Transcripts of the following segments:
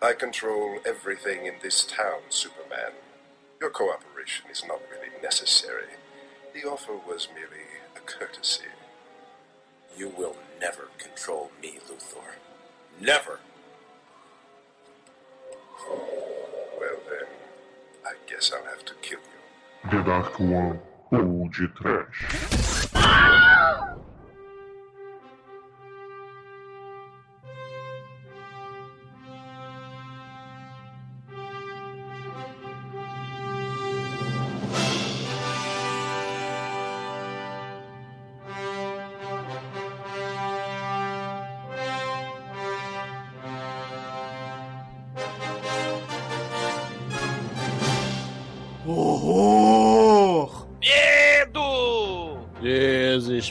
I control everything in this town, Superman. Your cooperation is not really necessary. The offer was merely a courtesy. You will never control me, Luthor. Never! Well then, I guess I'll have to kill you. The Dark One ou de Trash. Ah!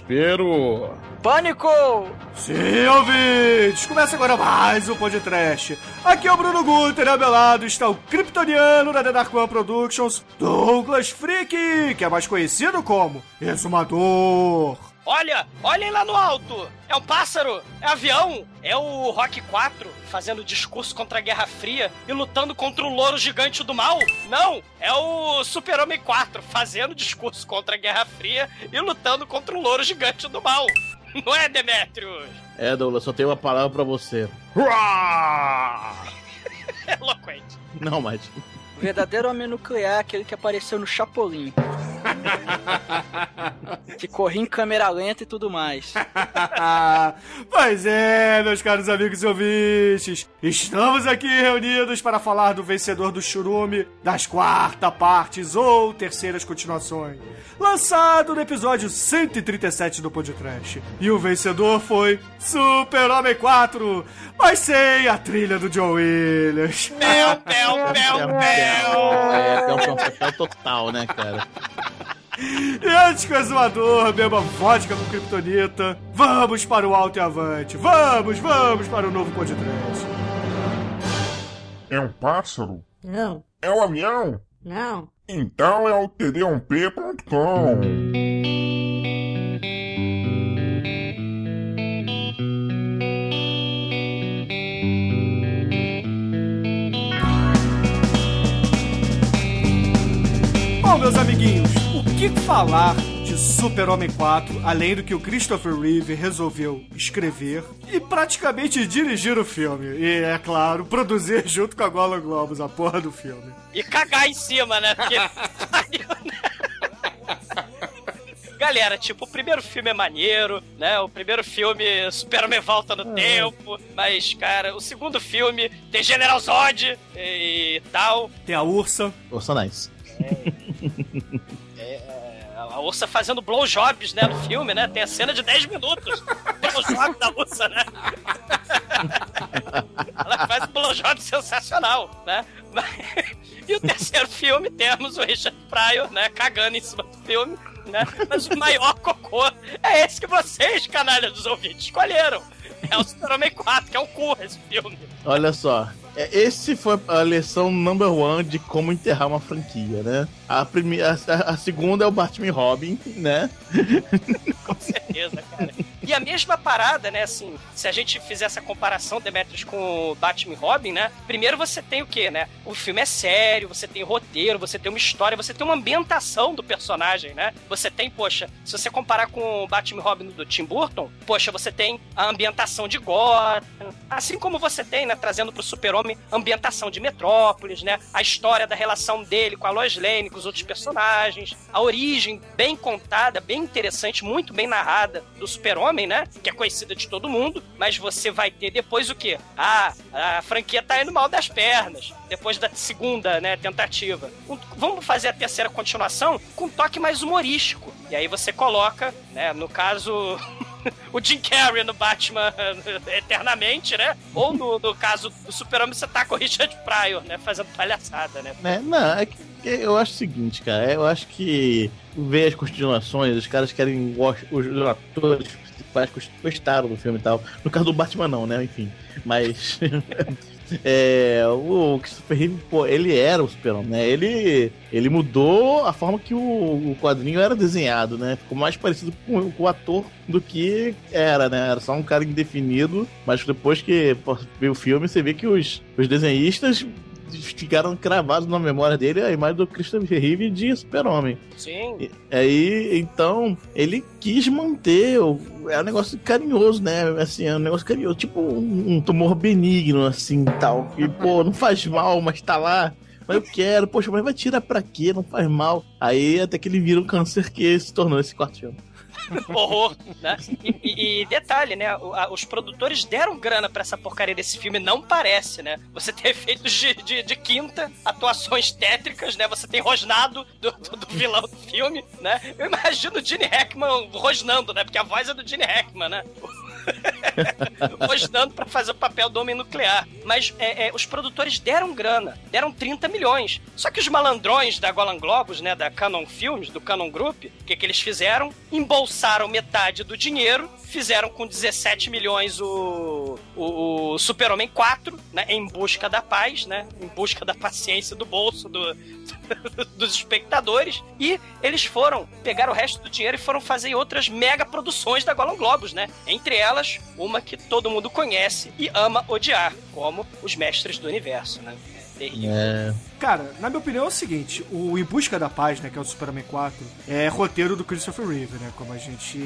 Desespero! Pânico! Sim, ouvintes! Começa agora mais um podcast. Aqui é o Bruno Guter, ao meu lado está o kryptoniano da The Dark One Productions, Douglas Freak, que é mais conhecido como Exumador. Olha, olhem lá no alto! É um pássaro! É avião! É o Rock 4 fazendo discurso contra a Guerra Fria e lutando contra o louro gigante do mal? Não! É o Super-Homem 4 fazendo discurso contra a Guerra Fria e lutando contra o louro gigante do mal! Não é, Demetrius? É, Douglas, só tenho uma palavra pra você. É eloquente. Não, mas. O verdadeiro homem nuclear é aquele que apareceu no Chapolin. Que corria em câmera lenta e tudo mais. pois é, meus caros amigos e ouvintes, estamos aqui reunidos para falar do vencedor do Churume, das quarta partes ou terceiras continuações, lançado no episódio 137 do Podcast. E o vencedor foi Super-Homem 4, mas sem a trilha do John Williams. Pel, pel, pel, pel! É, é um papel total, né, cara? E antes que o exumador beba vodka com kryptonita, vamos para o alto e avante. Vamos, vamos para o novo podcast. É um pássaro? Não, É um avião? não. Então é o td1p.com. Bom, meus amiguinhos, que falar de Super-Homem 4, além do que o Christopher Reeve resolveu escrever e praticamente dirigir o filme? E, é claro, produzir junto com a Gola Globos a porra do filme. E cagar em cima, né? Porque... Galera, tipo, o primeiro filme é maneiro, né? O primeiro filme, Super-Homem volta no tempo. Mas, cara, o segundo filme tem General Zod e tal. Tem a Ursa. Força nice. A Ursa fazendo blowjobs, né, no filme, né? Tem a cena de 10 minutos. Blowjob da Ursa, né? Ela faz um blowjob sensacional, né? E o terceiro filme, temos o Richard Pryor, né, cagando em cima do filme, né? Mas o maior cocô é esse que vocês, canalha dos ouvintes, escolheram. É o Super-Homem 4, que é um cu esse filme. Olha só. É, Esse foi a lição number one de como enterrar uma franquia, né? A, primeira, a, a segunda é o Batman Robin, né? Com certeza, cara. E a mesma parada, né, assim, se a gente fizer essa comparação, Demetrius, com Batman e Robin, né? Primeiro você tem o quê, né? O filme é sério, você tem roteiro, você tem uma história, você tem uma ambientação do personagem, né? Você tem, poxa, se você comparar com o Batman e Robin do Tim Burton, poxa, você tem a ambientação de Gotham, assim como você tem, né, trazendo pro Super-Homem ambientação de Metrópolis, né? A história da relação dele com a Lois Lane, com os outros personagens, a origem bem contada, bem interessante, muito bem narrada do Super-Homem, né? Que é conhecida de todo mundo, mas você vai ter depois o quê? Ah, a franquia tá indo mal das pernas. Depois da segunda, né, tentativa. Vamos fazer a terceira continuação com um toque mais humorístico. E aí você coloca, né, no caso, o Jim Carrey no Batman eternamente, né? Ou no, no caso do Super-Homem, você tá com o Richard Pryor, né? Fazendo palhaçada, né? né? Não, é que eu acho o seguinte, cara. Eu acho que ver as continuações, os caras querem. Os, os atores principais gostaram do filme e tal. No caso do Batman, não, né? Enfim. Mas. É, o Christopher Reeve, pô, ele era o super-homem, né? Ele, ele mudou a forma que o, o quadrinho era desenhado, né? Ficou mais parecido com, com o ator do que era, né? Era só um cara indefinido, mas depois que pô, vê o filme, você vê que os, os desenhistas ficaram cravados na memória dele a imagem do Christopher Reeve de super-homem. Sim. E- Aí, então, ele quis manter. o- É um negócio carinhoso, né? Assim, é um negócio carinhoso. Tipo um, um tumor benigno, assim tal. E, pô, não faz mal, mas tá lá. Mas eu quero, poxa, mas vai tirar pra quê? Não faz mal. Aí até que ele vira um câncer que se tornou esse quarto filme. horror, né? E, e- detalhe, né? Os produtores deram grana pra essa porcaria desse filme, não parece, né? Você tem efeitos de, de, de quinta, atuações tétricas, né? Você tem rosnado do, do- do vilão do filme, né? Eu imagino o Gene Hackman rosnando, né? Porque a voz é do Gene Hackman, né? rosnando pra fazer o papel do homem nuclear. Mas é, é, os produtores deram grana, deram 30 milhões. Só que os malandrões da Golan Globus, né, da Canon Films, do Canon Group, o que, que eles fizeram? Embolsaram metade do dinheiro, fizeram com 17 milhões o, o, o Super-Homem 4, né, em busca da paz, né, em busca da paciência do bolso do, dos espectadores, e eles foram pegar o resto do dinheiro e foram fazer outras mega produções da Golan Globus, né? Entre elas, uma que todo mundo conhece e ama odiar, como os Mestres do Universo, né? Terrível. É. Cara, na minha opinião é o seguinte: o Em Busca da Paz, né, que é o Superman 4, é roteiro do Christopher Reeve, né? Como a gente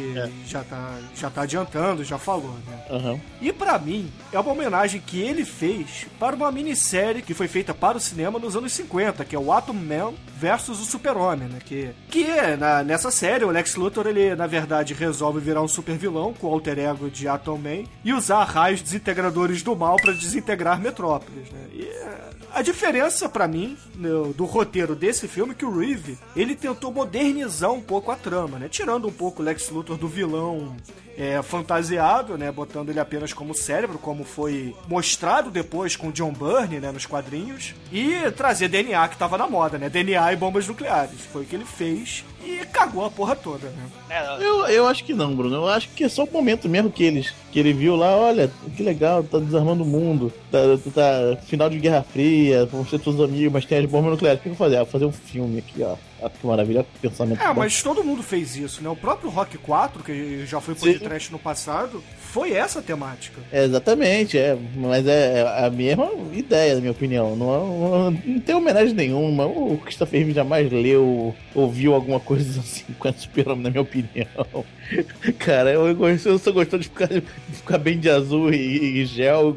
já, tá, já tá adiantando, já falou, né? Aham. E pra mim, é uma homenagem que ele fez para uma minissérie que foi feita para o cinema nos anos 50, que é o Atom Man versus o Super-Homem, né? Que, que na- nessa série, o Lex Luthor, ele, na verdade, resolve virar um super vilão com o alter ego de Atom Man e usar raios desintegradores do mal para desintegrar Metrópolis, né? E é, a diferença pra mim no- do roteiro desse filme que o Reeve, ele tentou modernizar um pouco a trama, né? Tirando um pouco o Lex Luthor do vilão é, fantasiado, né? Botando ele apenas como cérebro, como foi mostrado depois com John Byrne, né? Nos quadrinhos. E trazer DNA que tava na moda, né? DNA e bombas nucleares. Foi o que ele fez e cagou a porra toda, né? Né? Eu, eu acho que não, Bruno. Eu acho que é só o momento mesmo que eles que ele viu lá, olha, que legal, tá desarmando o mundo, tá, tá final de Guerra Fria, vão ser todos amigos, mas tem as bombas nucleares. O que eu vou fazer? Ah, vou fazer um filme aqui, ó. Ah, que maravilha, que pensamento É, bom. mas todo mundo fez isso, né? O próprio Rock 4, que já foi Sim. podcast no passado, foi essa a temática. É, exatamente, é, mas é a mesma ideia, na minha opinião. Não, não, não tem homenagem nenhuma. O Christopher Reeve jamais leu, ouviu alguma coisa assim com a Super-Homem, na minha opinião. Cara, eu, eu só gostou de ficar, de ficar bem de azul e, e gel,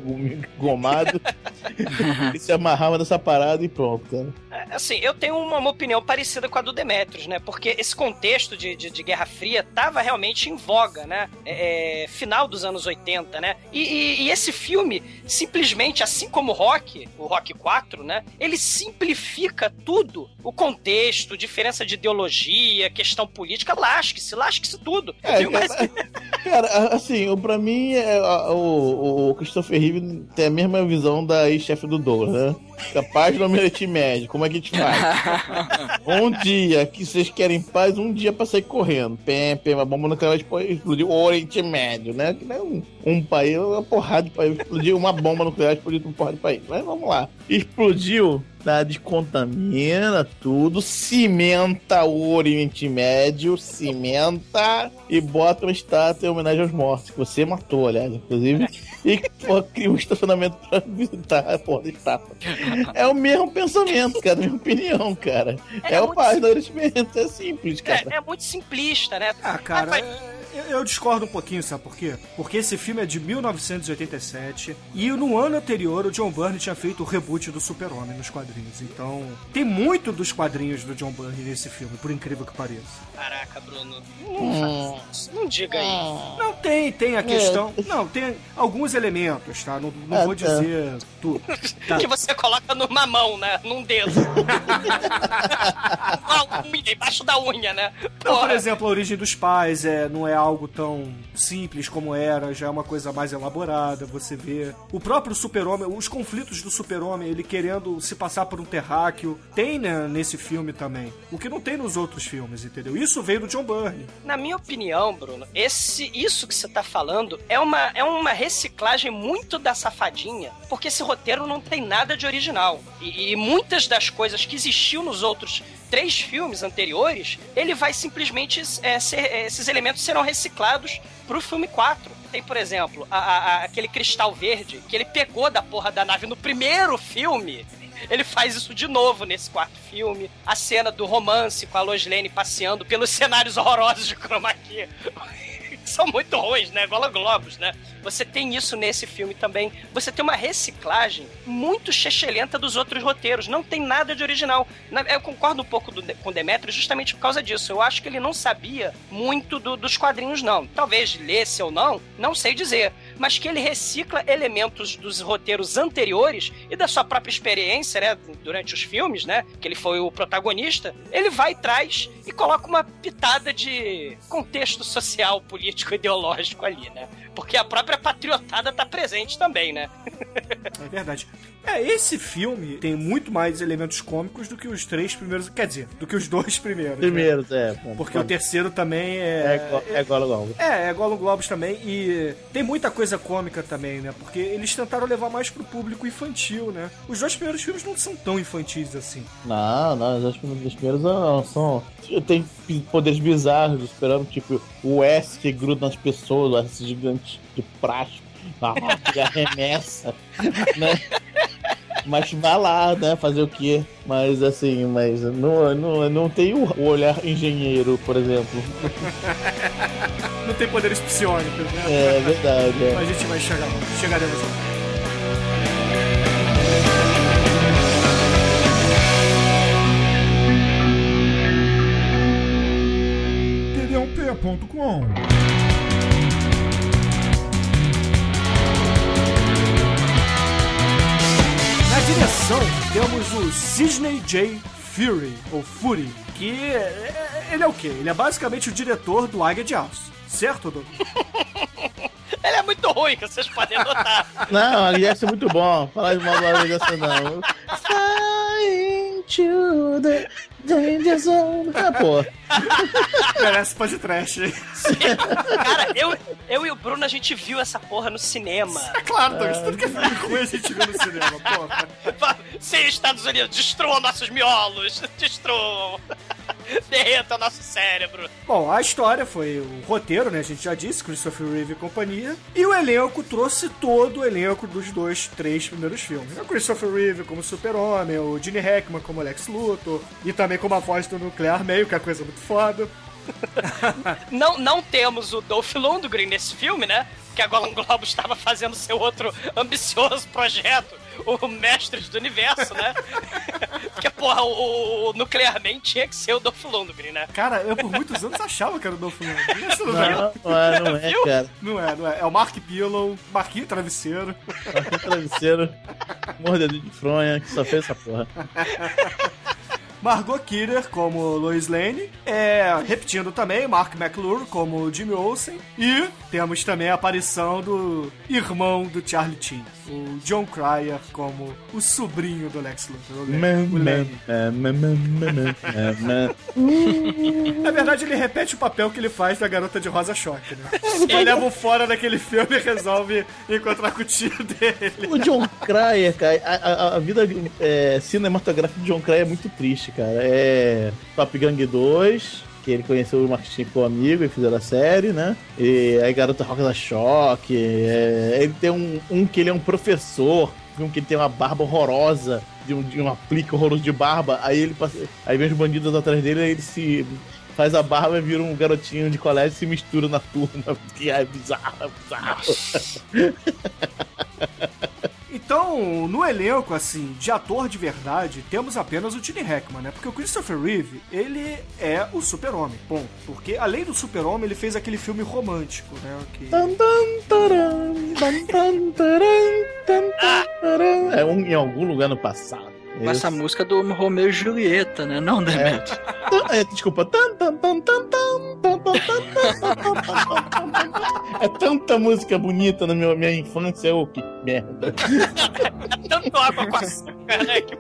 gomado. e se amarrava nessa parada e pronto, cara. É, Assim, eu tenho uma, uma opinião parecida com a do Demetrius, né? Porque esse contexto de, de, de Guerra Fria tava realmente em voga, né? É, é, final dos anos 80, né? E, e- e esse filme, simplesmente, assim como o Rock, o Rock 4, né? Ele simplifica tudo. O contexto, diferença de ideologia, questão política, lasque-se, lasque-se tudo. É? Mas- Cara, a- assim, o- pra mim, é, o, o Christopher Reeve tem a mesma visão da ex-chefe do Douglas, né? Capaz do Oriente Médio, como é que a gente faz? um dia que vocês querem paz, um dia pra sair correndo. Pem, pem, uma bomba nuclear vai explodir o Oriente Médio, né? Que não é um, um país, uma porrada de país. Explodiu uma bomba nuclear, explodiu uma porrada de país. Mas vamos lá. Explodiu, tá? Descontamina tudo, cimenta o Oriente Médio, cimenta e bota uma estátua em homenagem aos mortos, que você matou, aliás, inclusive. E pô, cria um estacionamento pra visitar a porra da estátua. É o mesmo pensamento, cara, na minha opinião, cara. É É, o muito paz do Oriente Médio, é simples, cara. É, é muito simplista, né? Ah, cara, é- eu, eu discordo um pouquinho, sabe por quê? Porque esse filme é de 1987 e no ano anterior o John Byrne tinha feito o reboot do Super-Homem nos quadrinhos. Então, tem muito dos quadrinhos do John Byrne nesse filme, por incrível que pareça. Caraca, Bruno. Não, faz isso. não diga aí. Não, tem, tem a questão. Não, tem alguns elementos, tá? Não, não É, vou tá. dizer tudo. Tá. Que você coloca numa mão, né? Num dedo. Uma unha, embaixo da unha, né? Não, por exemplo, a origem dos pais é, não é algo tão simples como era, já é uma coisa mais elaborada, você vê. O próprio super-homem, os conflitos do super-homem, ele querendo se passar por um terráqueo, tem né, nesse filme também. O que não tem nos outros filmes, entendeu? Isso veio do John Byrne. Na minha opinião, Bruno, esse, isso que você tá falando é uma, é uma reciclagem muito da safadinha, porque esse roteiro não tem nada de original. E, e muitas das coisas que existiam nos outros três filmes anteriores, ele vai simplesmente. é, ser- esses elementos serão reciclados pro filme 4. Tem, por exemplo, a- a- aquele cristal verde que ele pegou da porra da nave no primeiro filme. Ele faz isso de novo nesse quarto filme. A cena do romance com a Lois Lane passeando pelos cenários horrorosos de chroma key. São muito ruins, né? Gola Globos, né? Você tem isso nesse filme também. Você tem uma reciclagem muito chechelenta dos outros roteiros. Não tem nada de original. Na- Eu concordo um pouco do- com Demetrio justamente por causa disso. Eu acho que ele não sabia muito do- dos quadrinhos, não. Talvez lesse ou não, não sei dizer. Mas que ele recicla elementos dos roteiros anteriores e da sua própria experiência, né? Durante os filmes, né? Que ele foi o protagonista. Ele vai e traz e coloca uma pitada de contexto social, político, ideológico ali, né? Porque a própria patriotada tá presente também, né? É verdade. É, esse filme tem muito mais elementos cômicos do que os três primeiros. Quer dizer, do que os dois primeiros. né? Primeiros, é. bom, Porque bom. o terceiro também É, é. igual- é igual igual. É, é Gollum Globos também, e tem muita coisa cômica também, né? Porque eles tentaram levar mais pro público infantil, né? Os dois primeiros filmes não são tão infantis assim. Não, não, os os primeiros não, são. Tem poderes bizarros, esperando, tipo, o S que gruda nas pessoas, o S gigante de plástico, que arremessa, né? Mas vai lá, né? Fazer o quê? Mas assim, mas não, não, não tem o olhar engenheiro, por exemplo. Não tem poderes psionicos, né? É verdade, é. Mas a gente vai chegar lá. Chegaremos lá. td1p.com Temos o Sidney J. Fury, ou Fury, que é- ele é o quê? Ele é basicamente o diretor do Águia de Aço. Certo, Doug? Ele é muito ruim, que vocês podem notar. Não, Jackson é muito bom. Falar de mal do Jackson não. Flying to the danger zone. Ah, pô. Merece podcast, hein? Cara, eu, eu e o Bruno, a gente viu essa porra no cinema. É claro, Doug. Tudo que é filme ruim a gente vê no cinema, porra. Sim, Estados Unidos, destruam nossos miolos, destruam. Derreta o nosso cérebro. Bom, a história foi o roteiro, né? A gente já disse, Christopher Reeve e companhia. E o elenco trouxe todo o elenco dos dois, três primeiros filmes. O Christopher Reeve como Super-Homem, o Gene Hackman como Lex Luthor, e também como a voz do Nuclear Meio, que é coisa muito foda. Não, não temos o Dolph Lundgren nesse filme, né? Que a Golan Globo estava fazendo seu outro ambicioso projeto, o Mestres do Universo, né? Porque, porra, o, o Nuclearmente tinha que ser o Dolph Lundgren, né? Cara, eu por muitos anos achava que era o Dolph Lundgren. Isso não, é. Não, não é, não é, Viu? cara. Não é, não é. É o Mark Pillow, Marquinho Travesseiro. Aquele travesseiro, mordedor de fronha, que só fez essa porra. Margot Kidder como Lois Lane, é, repetindo também, Mark McClure como Jimmy Olsen, e temos também a aparição do irmão do Charlie Sheen, o John Cryer como o sobrinho do Lex Luthor. É. Na verdade, ele repete o papel que ele faz da garota de Rosa Choque, né? Ele leva o fora daquele filme e resolve encontrar com o tio dele. O John Cryer, cara, a, a- a vida é, cinematográfica de John Cryer é muito triste, cara. É Top Gang 2, que ele conheceu o Mark Chin como amigo e fizeram a série, né? E aí Garota Rock da Choque. é, ele tem um, um que ele é um professor, um que ele tem uma barba horrorosa, de um, de um aplique horroroso de barba. Aí ele passa, aí vem os bandidos atrás dele, aí ele se faz a barba e vira um garotinho de colégio e se mistura na turma. Que é bizarro, é bizarro. Então, no elenco, assim, de ator de verdade, temos apenas o Gene Hackman, né? Porque o Christopher Reeve, ele é o super-homem, bom. Porque, além do super-homem, ele fez aquele filme romântico, né? Que... É um, em algum lugar no passado. Com essa música do Romeu e Julieta, né? Não, Demetrio. Tan- é, desculpa. É tanta música bonita na minha, minha infância, ô, que merda. Tanto água com açúcar, né? Que-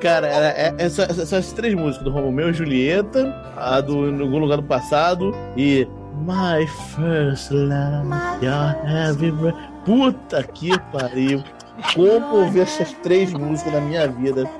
Cara, era, é, essa- essa- essas três músicas do Romeu e Julieta, a do Em Algum Lugar do Passado e My First Love, Your Heavy Breath. Puta que pariu. Como ouvir essas três músicas na minha vida?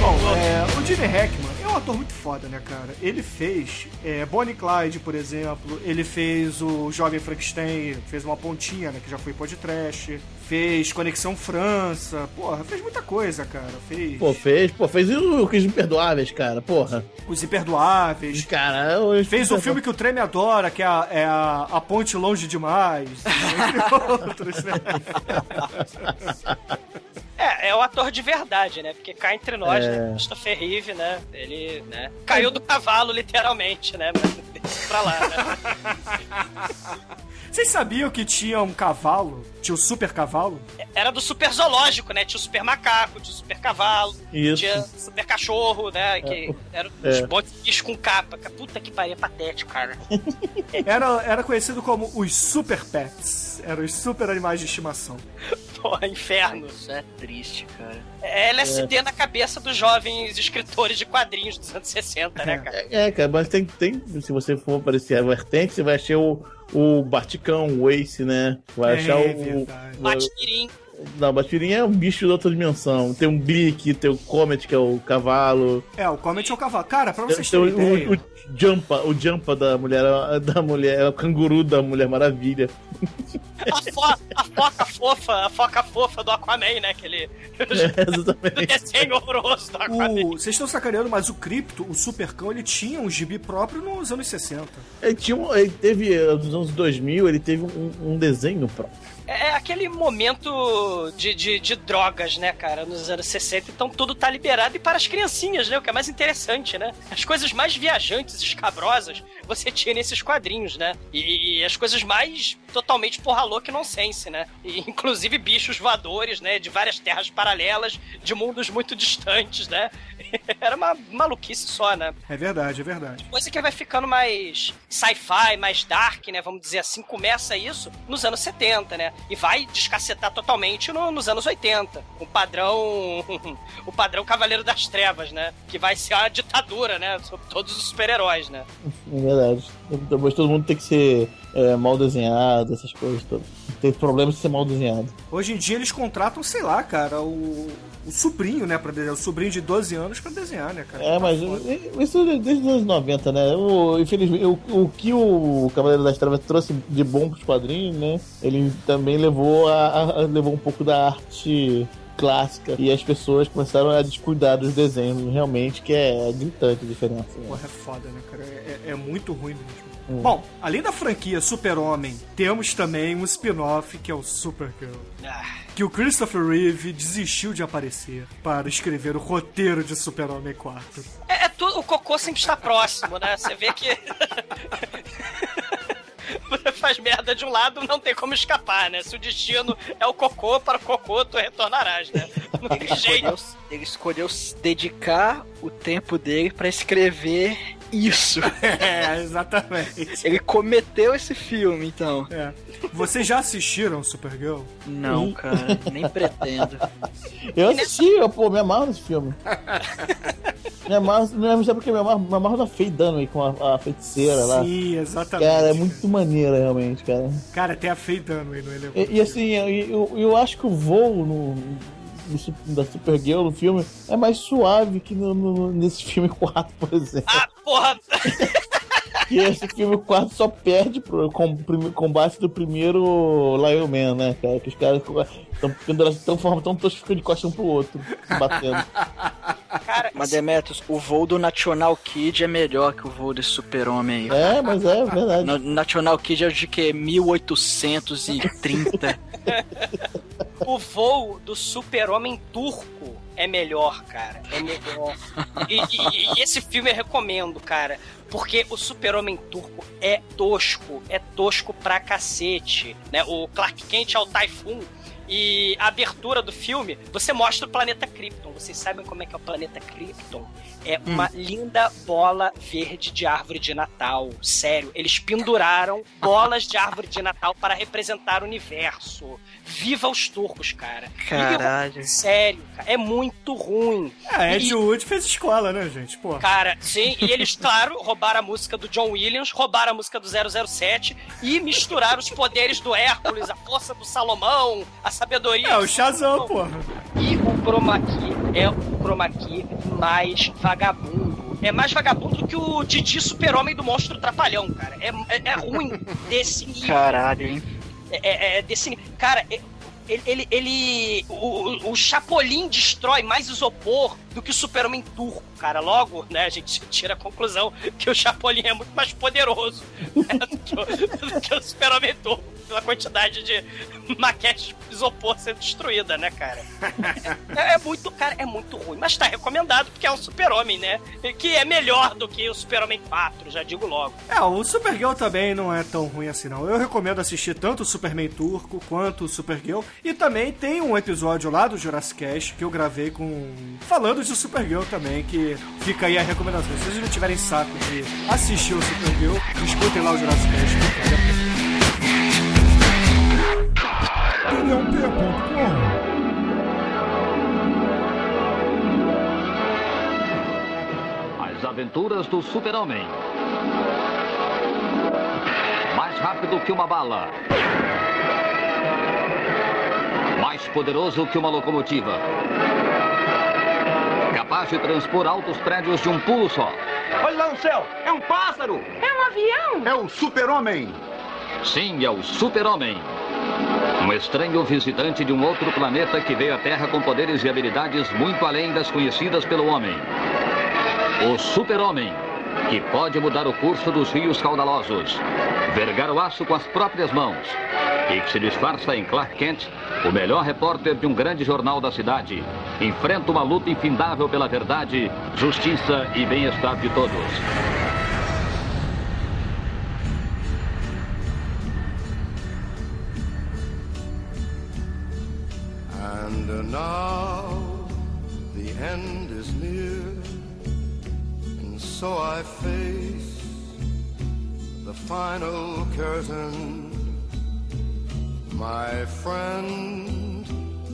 Bom, é, o Gene Hackman um ator muito foda, né, cara? Ele fez é, Bonnie Clyde, por exemplo. Ele fez o Jovem Frankenstein, fez uma pontinha, né, que já foi podcast. Fez Conexão França. Porra, fez muita coisa, cara. Fez Pô, fez, pô, fez o Os Imperdoáveis, cara, porra. Os Imperdoáveis. Cara, os Fez um filme que o Treme adora, que é a, é a, a Ponte Longe Demais, entre outros, né? É, é o ator de verdade, né? Porque cá entre nós, É. né? Christopher Reeve, né? Ele, né? Caiu do cavalo, literalmente, né? Mas deixa pra lá, né? Vocês sabiam que tinha um cavalo? Tinha o super cavalo? Era do super zoológico, né? Tinha o super macaco, tinha o super cavalo, Isso. tinha o super cachorro, né? Que eram os É. botes com capa. Puta que pariu, é patético, cara. Era, era conhecido como os super pets. Eram os super animais de estimação. Porra, inferno. Isso é triste, cara. É LSD na cabeça dos jovens escritores de quadrinhos dos anos 60, né, cara? É, cara, mas tem, tem. Se você for aparecer a vertente, você vai achar o, o Baticão, o Ace, né? Vai É, achar o. o- Batirim. Não, o Batirinha é um bicho de outra dimensão. Tem um Blick, tem o Comet, que é o cavalo. É, o Comet é o cavalo. Cara, pra vocês tem terem o, ideia... o, o Jumpa, o Jumpa da mulher, da mulher, é o canguru da Mulher Maravilha. A, fo a foca fofa, a foca fofa do Aquaman, né? Aquele É, exatamente. desenho horroroso do Aquaman. Vocês estão sacaneando, mas o Crypto, o Supercão, ele tinha um gibi próprio nos anos 60. Ele, tinha um- ele teve, nos anos 2000, ele teve um, um desenho próprio. É aquele momento de, de, de drogas, né, cara, nos anos 60. Então tudo tá liberado e para as criancinhas, né? O que é mais interessante, né? As coisas mais viajantes, escabrosas, você tinha nesses quadrinhos, né? E, e as coisas mais totalmente porra louca e nonsense, né? E, inclusive bichos voadores, né? De várias terras paralelas, de mundos muito distantes, né? Era uma maluquice só, né? É verdade, é verdade. coisa que vai ficando mais sci-fi, mais dark, né? Vamos dizer assim, começa isso nos anos 70, né? E vai descacetar totalmente no- nos anos 80. O padrão. o padrão Cavaleiro das Trevas, né? Que vai ser a ditadura, né? Sobre todos os super-heróis, né? É verdade. Depois todo mundo tem que ser é, mal desenhado, essas coisas todas. Tem problema de ser mal desenhado. Hoje em dia eles contratam, sei lá, cara, o, o sobrinho, né, pra desenhar. O sobrinho de 12 anos pra desenhar, né, cara? É, mas isso desde os anos 90, né? O, infelizmente, o, o que o Cavaleiro das Trevas trouxe de bom pros quadrinhos, né? Ele também levou, a, a- levou um pouco da arte clássica e as pessoas começaram a descuidar dos desenhos, realmente, que é gritante a diferença. né? Porra, é foda, né, cara? É, é muito ruim mesmo. Hum. Bom, além da franquia Super-Homem, temos também um spin-off que é o Supergirl. Ah, Que o Christopher Reeve desistiu de aparecer para escrever o roteiro de Super-Homem 4. É, é tudo, o cocô sempre está próximo, né? Você vê que. Você faz merda de um lado, não tem como escapar, né? Se o destino é o cocô, para o cocô tu retornarás, né? Não Ele tem jeito. escolheu, ele escolheu dedicar o tempo dele pra escrever isso. É, exatamente. Ele cometeu esse filme, então. É. Vocês já assistiram Supergirl? Não, cara, nem pretendo. Eu assisti, eu, pô, me amarro nesse filme. me amarro, não sei porque me amarro, me amarro na Faye Dunaway com a, a feiticeira lá. Sim, exatamente. Cara, é muito maneira, realmente, cara. Cara, tem a Faye Dunaway no elenco. E, e assim, eu, eu, eu acho que o voo no, Su- da Supergirl no filme é mais suave que no, no- nesse filme 4, por exemplo. Ah, porra! Que esse filme 4 só perde pro com, prime- combate do primeiro Lion Man, né, cara? Que os caras estão pendurados de tão forma tão todos ficam de costas um pro outro, se batendo. Cara, Mas Demetrius, o voo do National Kid é melhor que o voo desse super-homem aí. É, mas é verdade. No- National Kid é de que? 1830. o voo do super-homem turco é melhor, cara. É melhor. E, e- e esse filme eu recomendo, cara. Porque o super-homem turco é tosco. É tosco pra cacete. Né? O Clark Kent é o Typhoon. E a abertura do filme, você mostra o planeta Krypton. Vocês sabem como é que é o planeta Krypton? É uma linda bola verde de árvore de Natal. Sério, eles penduraram bolas de árvore de Natal para representar o universo. Viva os turcos, cara. Caralho. Sério, cara, é muito ruim. É, Ed E- Wood fez escola, né, gente? Pô. Cara, sim, e eles, claro, roubaram a música do John Williams, roubaram a música do 007 e misturaram os poderes do Hércules, a força do Salomão, a sabedoria. É, o Shazam, porra. E o Chroma Key é o Chroma Key mais vagabundo. É mais vagabundo do que o Didi Super-Homem do Monstro Trapalhão, cara. É, é, é ruim desse nível. Caralho, hein? É, é- é desse nível. Cara, é- ele. ele, ele- o, o- o Chapolin destrói mais isopor do que o Super-Homem turco, cara. Logo, né, a gente tira a conclusão que o Chapolin é muito mais poderoso né, do que o, do que o Super-Homem turco, pela quantidade de maquetes de isopor sendo destruída, né, cara? É, é muito, cara, é muito ruim. Mas tá recomendado porque é um Super-Homem, né? Que é melhor do que o Super-Homem 4, já digo logo. É, o Supergirl também não é tão ruim assim, não. Eu recomendo assistir tanto o Superman turco quanto o Supergirl. E também tem um episódio lá do Jurassic Cast que eu gravei com. falando de Supergirl também, que fica aí a recomendação. Se vocês não tiverem saco de assistir o Supergirl, escutem lá o Jurassic Cast. que vale a pena. Opiniãop.com As aventuras do Super-Homem. Mais rápido que uma bala. Mais poderoso que uma locomotiva. Capaz de transpor altos prédios de um pulo só. Olha lá no céu! É um pássaro! É um avião! É o super-homem! Sim, é o Super-Homem. Um estranho visitante de um outro planeta que veio à Terra com poderes e habilidades muito além das conhecidas pelo homem. O Super-Homem, que pode mudar o curso dos rios caudalosos, vergar o aço com as próprias mãos e que se disfarça em Clark Kent, o melhor repórter de um grande jornal da cidade, enfrenta uma luta infindável pela verdade, justiça e bem-estar de todos. And now the end is near, and so I face the final curtain. My friend,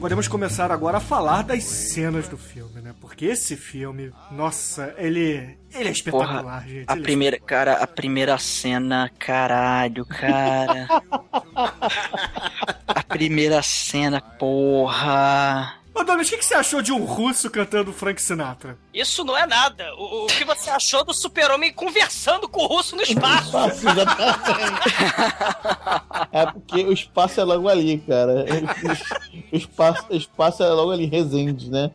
Podemos começar agora a falar das cenas do filme, né? Porque esse filme, nossa, ele, ele é espetacular, Porra, gente. a ele é primeira, cara, a primeira cena, caralho, cara. a primeira cena, porra. Ô, Douglas, o que, que você achou de um russo cantando Frank Sinatra? Isso não é nada. O, o que você achou do super-homem conversando com o russo no espaço? Espaço, exatamente. É porque o espaço é logo ali, cara. O espaço, o espaço é logo ali, Resende, né?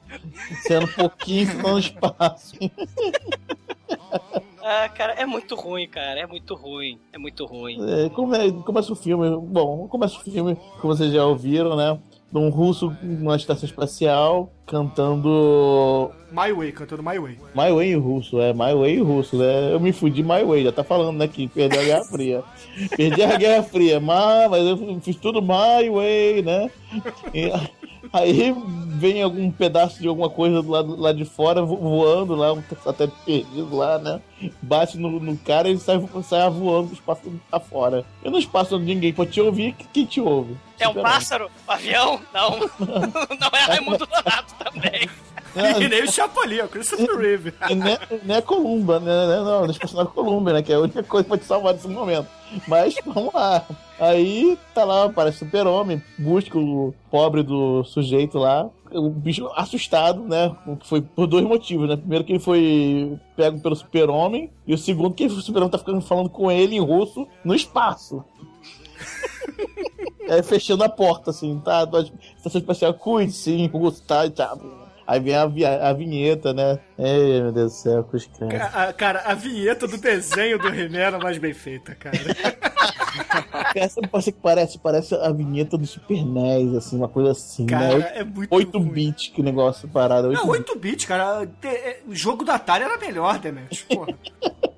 Sendo um pouquinho, no espaço. Ah, cara, é muito ruim, cara. É muito ruim. É muito ruim. É, come- começa o filme. Bom, começa o filme, como vocês já ouviram, né? Um russo numa estação espacial cantando My Way, cantando My Way. My Way em russo, é My Way em russo, né? Eu me fudi My Way, já tá falando, né? Que perdeu a Guerra Fria. Perdi a Guerra Fria, mas, mas eu fiz tudo My Way, né? E aí vem algum pedaço de alguma coisa do lado lá de fora vo- voando lá, satélite perdido lá, né? Bate no, no cara e sai, sai voando do espaço afora. E no espaço onde ninguém pode te ouvir, quem te ouve? É um pássaro? Um avião? Não. Não é Raimundo Donato também. E nem o Chapolin, é o Christopher Reeve. Nem, nem a Columba, né? Não, deixa eu personagem Columba, né? Que é a única coisa que pode salvar nesse momento. Mas vamos lá. Aí tá lá, aparece o super-homem, busca o pobre do sujeito lá. O bicho assustado, né? Foi por dois motivos, né? Primeiro que ele foi pego pelo super-homem, e o segundo que o super-homem tá ficando falando com ele em russo no espaço. Aí fechando a porta, assim, tá? Estação espacial, cuide-se em russo, tá? tá. Aí vem a, vi- a vinheta, né? Ei, meu Deus do céu, cruz credo. Ca- a- Cara, a vinheta do desenho do He-Man era mais bem feita, cara. Essa parece que parece, parece a vinheta do Super NES, assim, uma coisa assim, Cara, né? é muito 8 ruim. bits que negócio parado. 8 Não, 8 bits, cara. Te- é, O jogo da Atari era melhor, Demet. Porra.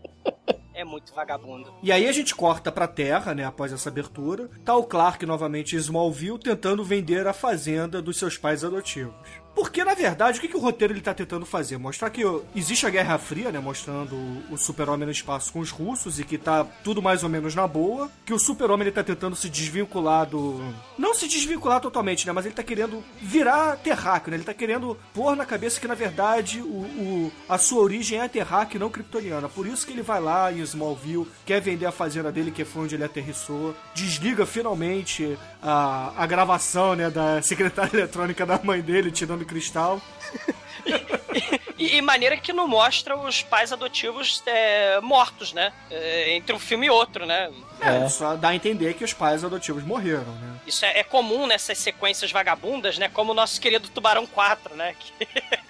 Muito vagabundo. E aí a gente corta pra Terra, né, após essa abertura. Tá o Clark novamente em Smallville tentando vender a fazenda dos seus pais adotivos. Porque, na verdade, o que, que o roteiro ele tá tentando fazer? Mostrar que existe a Guerra Fria, né? Mostrando o, super-homem no espaço com os russos e que tá tudo mais ou menos na boa. Que o super-homem ele tá tentando se desvincular do... Não se desvincular totalmente, né? Mas ele tá querendo virar terráqueo, né? Ele tá querendo pôr na cabeça que, na verdade, o, o- a sua origem é terráquea e não kryptoniana. Por isso que ele vai lá em Smallville, quer vender a fazenda dele, que foi onde ele aterrissou. Desliga finalmente a, a gravação, né? Da secretária eletrônica da mãe dele, tirando cristal. E, e maneira que não mostra os pais adotivos é, mortos, né? É, entre um filme e outro, né? É, só dá a entender que os pais adotivos morreram, né? Isso é, é comum nessas sequências vagabundas, né? Como o nosso querido Tubarão 4, né? Que,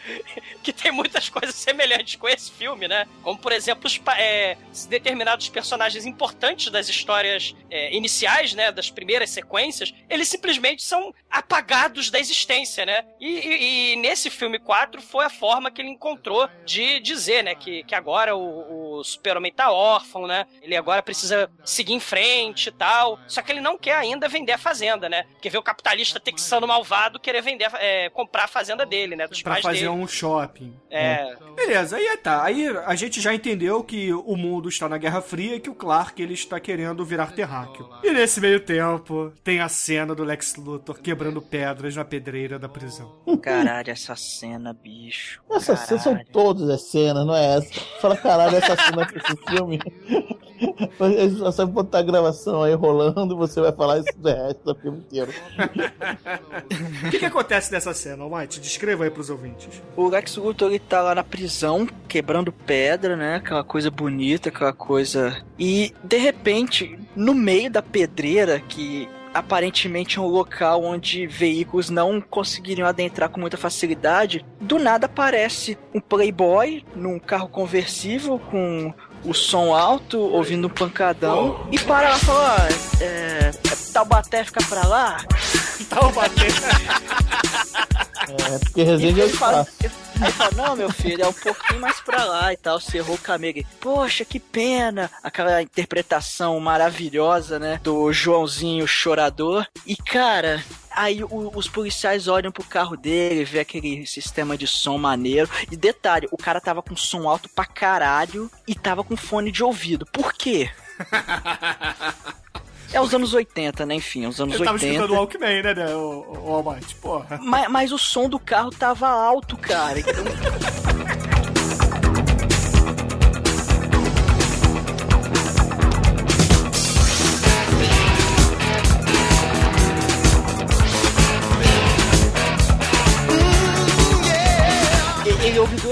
que tem muitas coisas semelhantes com esse filme, né? Como, por exemplo, os, é, determinados personagens importantes das histórias é, iniciais, né? Das primeiras sequências, eles simplesmente são apagados da existência, né? E, e- e nesse filme 4 foi a forma que ele encontrou de dizer, né? Que, que agora o, o super-homem tá órfão, né? Ele agora precisa seguir em frente e tal. Só que ele não quer ainda vender a fazenda, né? Porque vê o capitalista texano malvado querer vender, é, comprar a fazenda dele, né? Dos Pra pais fazer dele. um shopping. É. Beleza, aí tá. Aí a gente já entendeu que o mundo está na Guerra Fria e que o Clark ele está querendo virar terráqueo. E nesse meio tempo, tem a cena do Lex Luthor quebrando pedras na pedreira da prisão. Caralho, essa cena, bicho. Essas cenas são todas as cenas, não é essa? Fala, caralho, essa cena desse filme. Só sabe botar a gravação aí rolando e você vai falar isso do resto do filme inteiro. O que, que acontece nessa cena, Almighty? Descreva aí pros ouvintes. O Lex Luthor ele tá lá na prisão, quebrando pedra, né? Aquela coisa bonita, aquela coisa. E de repente, no meio da pedreira, que aparentemente é um local onde veículos não conseguiriam adentrar com muita facilidade, do nada aparece um playboy num carro conversível com o som alto, ouvindo um pancadão, e para lá e fala: "Ah, é, Taubaté fica pra lá. Taubaté. É, porque Resende é o ele fala, não, meu filho, é um pouquinho mais pra lá e tal. Cerrou o camelo. Ele, Poxa, que pena. Aquela interpretação maravilhosa, né? Do Joãozinho chorador. E, cara. Aí o- os policiais olham pro carro dele, vê aquele sistema de som maneiro. E detalhe, o cara tava com som alto pra caralho e tava com fone de ouvido. Por quê? É os anos 80, né? Enfim, os anos Ele tava 80. escutando o Walkman, né, né o, o Almighty? Porra. Mas, mas o som do carro tava alto, cara. Então.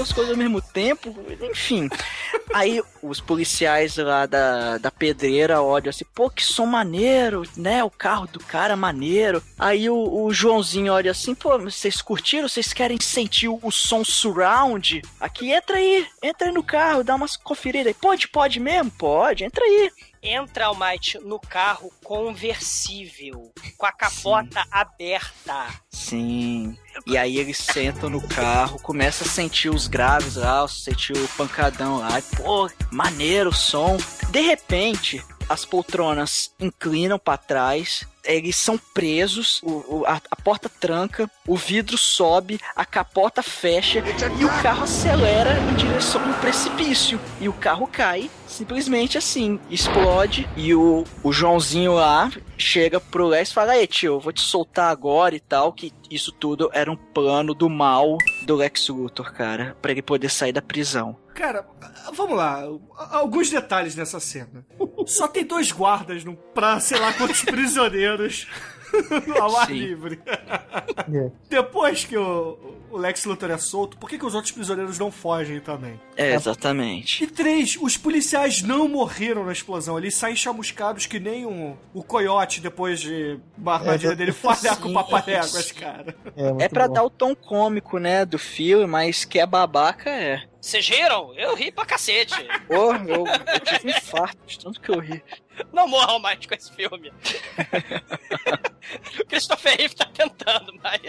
duas coisas ao mesmo tempo, enfim. Aí os policiais lá da, da pedreira olham assim, pô, que som maneiro, né? O carro do cara maneiro. Aí o, o Joãozinho olha assim, pô, vocês curtiram? Vocês querem sentir o, o som surround? Aqui, entra aí, entra aí no carro, dá umas conferidas aí. Pode, pode mesmo? Pode, entra aí. Entra o Might no carro conversível, com a capota aberta. Sim. E aí eles sentam no carro, começa a sentir os graves lá, sentir o pancadão lá. E, Pô, maneiro o som. De repente, as poltronas inclinam pra trás, eles são presos, o- o- a, a porta tranca, o vidro sobe, a capota fecha e o carro acelera em direção a um precipício. E o carro cai, simplesmente assim, explode. E o, o Joãozinho lá chega pro Lex e fala: Ei, tio, eu vou te soltar agora e tal. Que isso tudo era um plano do mal do Lex Luthor, cara, pra ele poder sair da prisão. Cara, vamos lá. Alguns detalhes nessa cena. Só tem dois guardas no, pra sei lá quantos prisioneiros ao ar Sim. livre. Depois que o, o Lex Luthor é solto, por que, que os outros prisioneiros não fogem também? É, exatamente. E três, os policiais não morreram na explosão. Eles saem chamuscados que nem um, o coiote depois de uma armadilha É, dele falhar com o papaléguas, cara. É pra dar o tom cômico, né, do filme, mas que é babaca é. Vocês riram? Eu ri pra cacete. Pô, eu, eu tive um infarto, tanto que eu ri. Não morram mais com esse filme. o Christopher Reeve tá tentando, mas.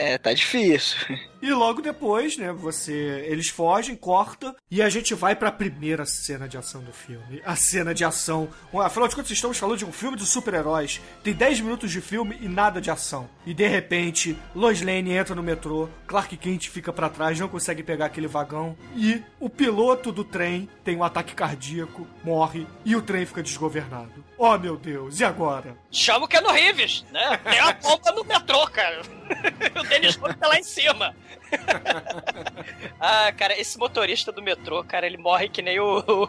É, tá difícil. E logo depois, né, você eles fogem, corta e a gente vai pra primeira cena de ação do filme. A cena de ação. Afinal de contas, estamos falando de um filme de super-heróis. Tem 10 minutos de filme e nada de ação. E de repente, Lois Lane entra no metrô, Clark Kent fica pra trás, não consegue pegar aquele vagão e o piloto do trem tem um ataque cardíaco, morre e o trem fica desgovernado. Oh, meu Deus, e agora? Chama o Keanu Reeves, né? Tem uma bomba no metrô, cara. o Dennis Hopper tá lá em cima. ah, cara, esse motorista do metrô, cara, ele morre que nem o, o,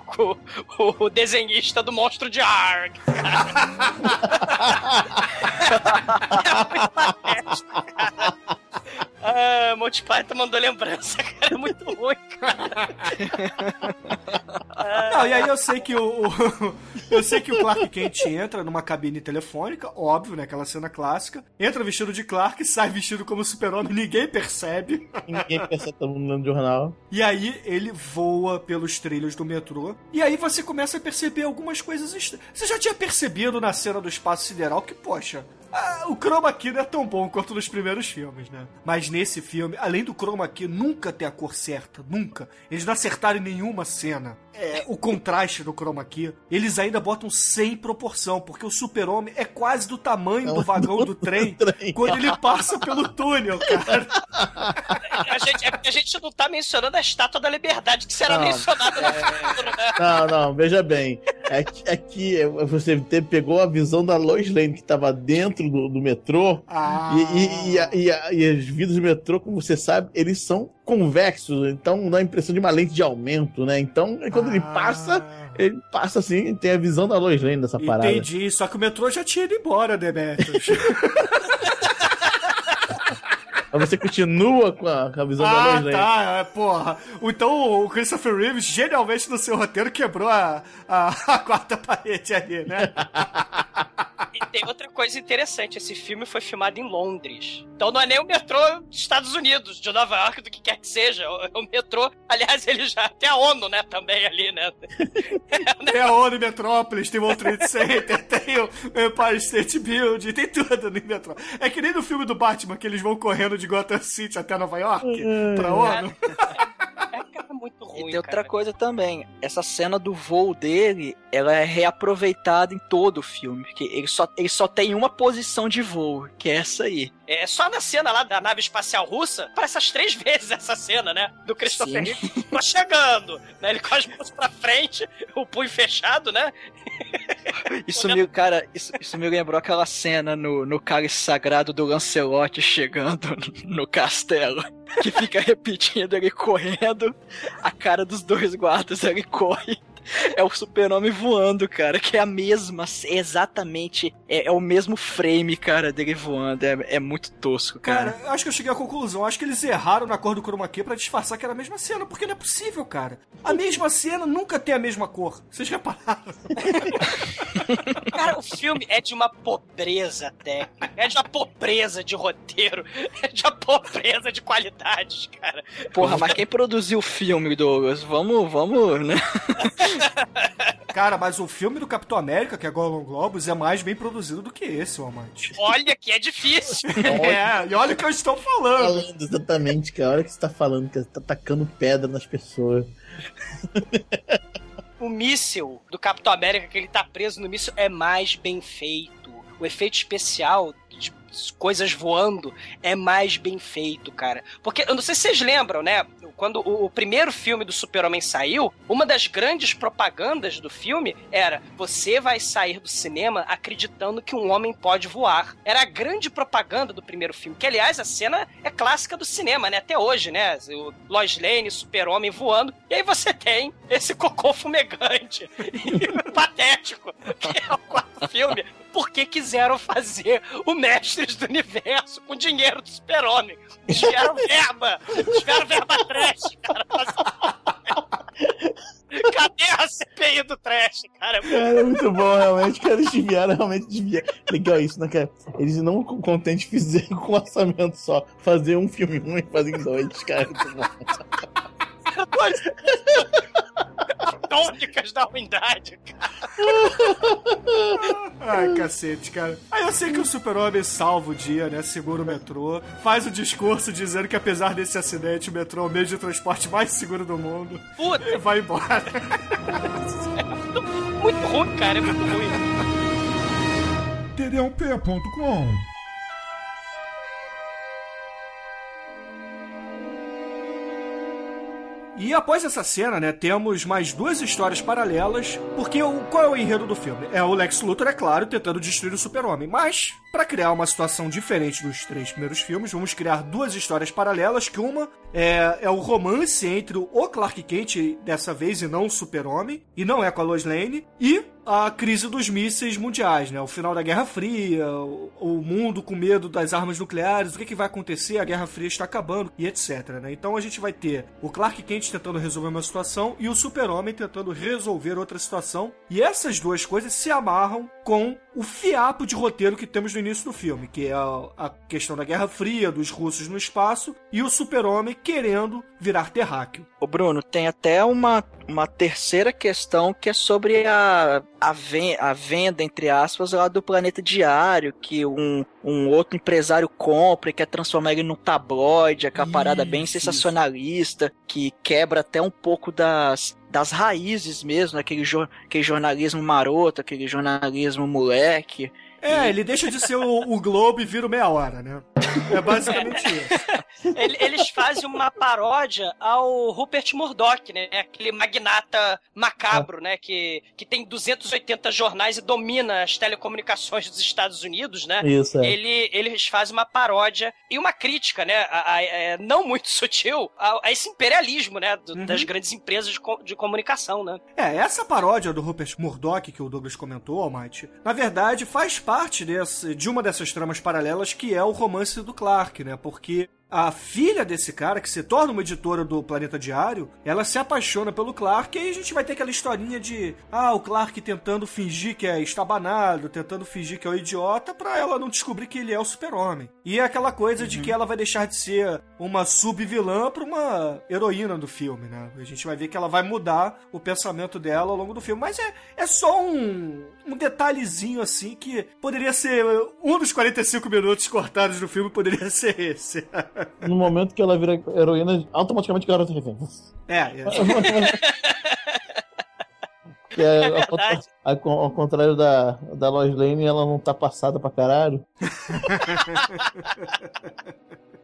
o- o desenhista do monstro de Arg. é muito patético, cara. Ah, Monty Python mandou lembrança, cara. É muito ruim, cara. Não, e aí eu sei que o, o- eu sei que o Clark Kent entra numa cabine telefônica, óbvio, né, aquela cena clássica. Entra vestido de Clark, sai vestido como super-homem, ninguém percebe. Ninguém percebe todo mundo lendo jornal. E aí ele voa pelos trilhos do metrô. E aí você começa a perceber algumas coisas estranhas. Você já tinha percebido na cena do espaço sideral que, poxa, ah, o chroma key não é tão bom quanto nos primeiros filmes, né? Mas nesse filme, além do chroma key nunca ter a cor certa, nunca. Eles não acertaram nenhuma cena. É, o contraste do chroma key, eles ainda botam sem proporção, porque o super-homem é quase do tamanho do vagão do trem quando ele passa pelo túnel, cara. A gente, é porque a gente não tá mencionando a estátua da liberdade que será Não, mencionada no futuro, né? Não, não, veja bem. É que, é que você te- pegou a visão da Lois Lane que tava dentro do, do metrô. Ah. E, e, e, a- e, a- e os vidros do metrô, como você sabe, eles são convexos, então dá a impressão de uma lente de aumento, né? Então, quando ele passa, ele passa assim, tem a visão da Lois Lane dessa parada. Entendi, só que o metrô já tinha ido embora, Demetrius. Mas você continua com a, com a visão da ah, Lois Lane. tá, é, porra. Então o Christopher Reeves, genialmente no seu roteiro, quebrou a, a, a quarta parede ali, né? E tem outra coisa interessante: esse filme foi filmado em Londres. Então não é nem o metrô dos Estados Unidos, de Nova York, do que quer que seja. O, o metrô, aliás, ele já tem a ONU, né? Também ali, né? Tem a ONU em Metrópolis, tem o World Trade Center, tem o Empire State Building, tem tudo no metrô. É que nem no filme do Batman, que eles vão correndo de Gotham City até Nova York, pra ONU. É muito ruim. E tem outra coisa também, essa cena do voo dele, ela é reaproveitada em todo o filme, porque ele só, ele só tem uma posição de voo, que é essa aí. É só na cena lá da nave espacial russa, aparece as três vezes essa cena, né? Do Christopher. Reeve. Tô chegando, né? Ele com as mãos pra frente, o punho fechado, né? Isso me, cara, isso, isso me lembrou aquela cena no, no cálice sagrado do Lancelot chegando no castelo, que fica repetindo ele correndo, a cara dos dois guardas, ele corre. É o super-homem voando, cara, que é a mesma, exatamente, é, é o mesmo frame, cara, dele voando, é, é muito tosco, cara. Cara, eu acho que eu cheguei à conclusão. Acho que eles erraram na cor do chroma key pra disfarçar que era a mesma cena, porque não é possível, cara. A mesma cena nunca tem a mesma cor. Vocês repararam? Cara, o filme é de uma pobreza técnica, é de uma pobreza de roteiro, é de uma pobreza de qualidades, cara. Porra, mas quem produziu o filme, Douglas? Vamos, vamos, né? Cara, mas o filme do Capitão América, que é Golden Globus, é mais bem produzido do que esse, ô amante. Olha que é difícil. É, e olha o que eu estou falando. Falando exatamente, cara. Olha que você tá falando, que você tá tacando pedra nas pessoas. o míssil do Capitão América, que ele tá preso no míssil, é mais bem feito. O efeito especial de coisas voando é mais bem feito, cara. Porque eu não sei se vocês lembram, né? Quando o, o primeiro filme do Super-Homem saiu, uma das grandes propagandas do filme era: você vai sair do cinema acreditando que um homem pode voar. Era a grande propaganda do primeiro filme. Que, aliás, a cena é clássica do cinema, né? Até hoje, né? O Lois Lane, Super-Homem voando. E aí você tem esse cocô fumegante. patético. Que é o quarto filme. Porque quiseram fazer o Mestres do Universo com dinheiro do Super-Homem. Tiveram verba! Tiveram verba trash, cara. Cadê a CPI do trash, cara? Cara, é muito bom, realmente. Cara, eles desviaram, realmente desviaram. Legal isso, né, cara? Eles não contentes fizeram com orçamento só. Fazer um filme ruim e fazer dois, cara. Muito bom. Atômicas da ruindade, cara. Ai, cacete, cara. Aí eu sei que o super-homem salva o dia, né? Segura o metrô, faz o discurso dizendo que apesar desse acidente, o metrô é o meio de transporte mais seguro do mundo. Puta. E vai embora. Muito ruim, cara. É muito ruim. td1p.com E após essa cena, né, temos mais duas histórias paralelas, porque o, qual é o enredo do filme? É o Lex Luthor, é claro, tentando destruir o super-homem, mas para criar uma situação diferente dos três primeiros filmes, vamos criar duas histórias paralelas, que uma é, é o romance entre o Clark Kent, dessa vez, e não o super-homem, e não é com a Lois Lane, e a crise dos mísseis mundiais, né? O final da Guerra Fria, o, o mundo com medo das armas nucleares, o que, que vai acontecer, a Guerra Fria está acabando e etc, né? Então a gente vai ter o Clark Kent tentando resolver uma situação e o Super-Homem tentando resolver outra situação. E essas duas coisas se amarram com o fiapo de roteiro que temos no início do filme, que é a, a questão da Guerra Fria, dos russos no espaço e o Super-Homem querendo virar terráqueo. Ô Bruno, tem até uma, uma terceira questão que é sobre a, a, ven a venda, entre aspas, lá do Planeta Diário, que um, um outro empresário compra e quer transformar ele num tabloide, aquela parada bem Isso, sensacionalista, que quebra até um pouco das, das raízes mesmo, aquele, jo aquele jornalismo maroto, aquele jornalismo moleque. É, ele deixa de ser o, o Globo e vira o meia hora, né? É basicamente isso. Ele- Eles fazem uma paródia ao Rupert Murdoch, né? Aquele magnata macabro, né? Que, que tem 280 jornais e domina as telecomunicações dos Estados Unidos, né? Isso, é. Ele, eles fazem uma paródia e uma crítica, né? A, a- é, não muito sutil a, a esse imperialismo, né? do- Das grandes empresas de, co- de comunicação, né? É, essa paródia do Rupert Murdoch que o Douglas comentou, Almighty, na verdade faz parte desse, de uma dessas tramas paralelas que é o romance do Clark, né? Porque a filha desse cara, que se torna uma editora do Planeta Diário, ela se apaixona pelo Clark e aí a gente vai ter aquela historinha de ah, o Clark tentando fingir que é estabanado, tentando fingir que é o idiota pra ela não descobrir que ele é o super-homem. E é aquela coisa de que ela vai deixar de ser uma sub-vilã pra uma heroína do filme, né? A gente vai ver que ela vai mudar o pensamento dela ao longo do filme. Mas é, é só um, um detalhezinho assim que poderia ser um dos 45 minutos cortados do filme, poderia ser esse. No momento que ela vira heroína, automaticamente garota refém. é, é. Que é, ao, verdade. contra- ao- ao contrário da, da Lois Lane, ela não tá passada pra caralho.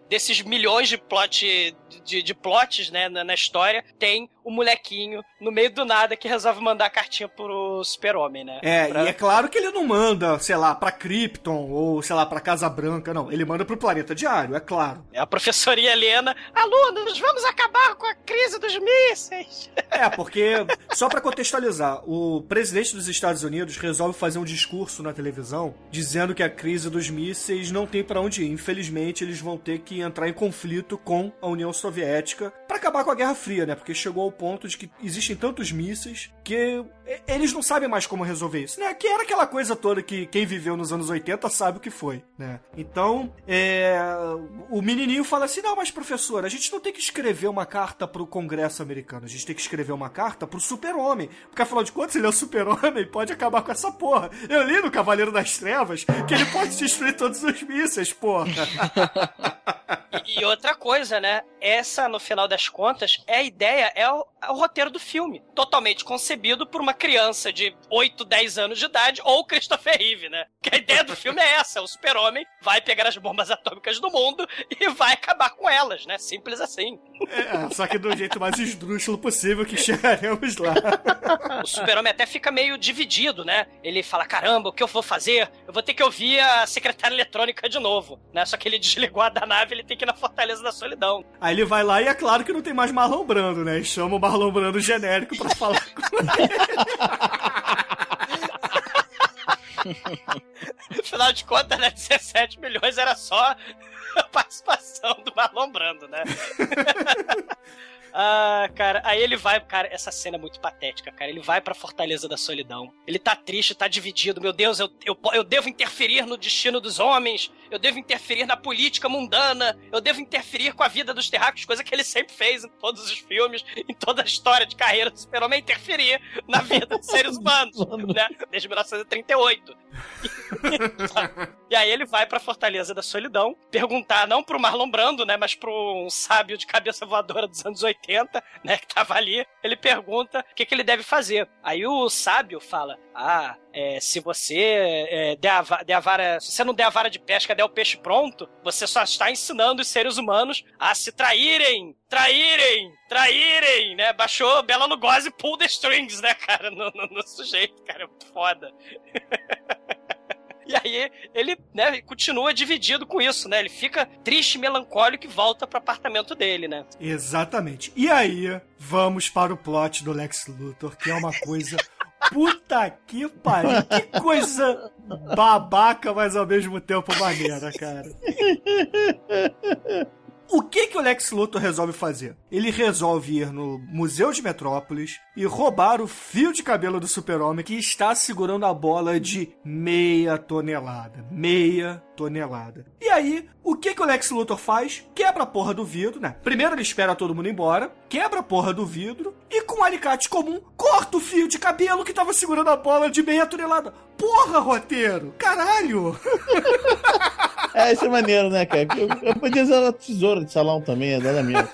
Desses milhões de plot de, de plots, né, na, na história, tem o molequinho no meio do nada que resolve mandar cartinha pro super-homem, né? É, Pra- e é claro que ele não manda, sei lá, pra Krypton ou, sei lá, pra Casa Branca, não. Ele manda pro Planeta Diário, é claro. É a professora Helena, alunos, vamos acabar com a crise dos mísseis. É, porque, só pra contextualizar, o presidente dos Estados Unidos resolve fazer um discurso na televisão dizendo que a crise dos mísseis não tem pra onde ir. Infelizmente, eles vão ter que entrar em conflito com a União Soviética pra acabar com a Guerra Fria, né? Porque chegou ao ponto de que existem tantos mísseis que eles não sabem mais como resolver isso, né? Que era aquela coisa toda que quem viveu nos anos 80 sabe o que foi, né? Então, é, o menininho fala assim: não, mas professor, a gente não tem que escrever uma carta pro Congresso americano, a gente tem que escrever uma carta pro super-homem. Porque afinal de contas, ele é o super-homem e pode acabar com essa porra. Eu li no Cavaleiro das Trevas que ele pode destruir todos os mísseis, porra. E, outra coisa, né? Essa, no final das contas, é a ideia, é o, o roteiro do filme. Totalmente concebido por uma criança de 8, 10 anos de idade ou Christopher Reeve, né? Que a ideia do filme é essa: o super-homem vai pegar as bombas atômicas do mundo e vai acabar com elas, né? Simples assim. É, só que do jeito mais esdrúxulo possível que chegaremos lá. O super-homem até fica meio dividido, né? Ele fala: caramba, o que eu vou fazer? Eu vou ter que ouvir a secretária eletrônica de novo, né? Só que ele desligou a da nave, ele tem que ir na Fortaleza da Solidão. Aí ele vai lá e é claro que não tem mais Marlon Brando, né? E chama o Marlon Brando genérico pra falar com Afinal de contas, né? 17 milhões era só a participação do Marlon Brando, né? Ah, cara, aí ele vai, cara, essa cena é muito patética, cara. Ele vai pra Fortaleza da Solidão. Ele tá triste, tá dividido. Meu Deus, eu, eu, eu devo interferir no destino dos homens, eu devo interferir na política mundana, eu devo interferir com a vida dos terráqueos, coisa que ele sempre fez em todos os filmes, em toda a história de carreira do super-homem, é interferir na vida dos seres humanos, né? Desde 1938. E aí ele vai pra Fortaleza da Solidão, perguntar não pro Marlon Brando, né, mas pro um sábio de cabeça voadora dos anos 80, né, que tava ali. Ele pergunta o que, que ele deve fazer. Aí o sábio fala: Ah, é, se você é, der, a, der a vara. Se você não der a vara de pesca, der o peixe pronto, você só está ensinando os seres humanos a se traírem, traírem, traírem, né? Baixou Bela Lugosi pull the strings, né, cara, no, no- no sujeito, cara, é muito foda. E aí ele, né, continua dividido com isso, né? Ele fica triste, melancólico e volta pro apartamento dele, né? Exatamente. E aí, vamos para o plot do Lex Luthor, que é uma coisa. Puta que pariu. Que coisa babaca, mas ao mesmo tempo maneira, cara. O que que o Lex Luthor resolve fazer? Ele resolve ir no Museu de Metrópolis e roubar o fio de cabelo do super-homem que está segurando a bola de meia tonelada. Meia tonelada. E aí, o que que o Lex Luthor faz? Quebra a porra do vidro, né? Primeiro ele espera todo mundo embora, quebra a porra do vidro e com um alicate comum corta o fio de cabelo que tava segurando a bola de meia tonelada. Porra, roteiro! Caralho! É, isso é maneiro, né, cara? Eu, eu podia usar uma tesoura de salão também, é da minha.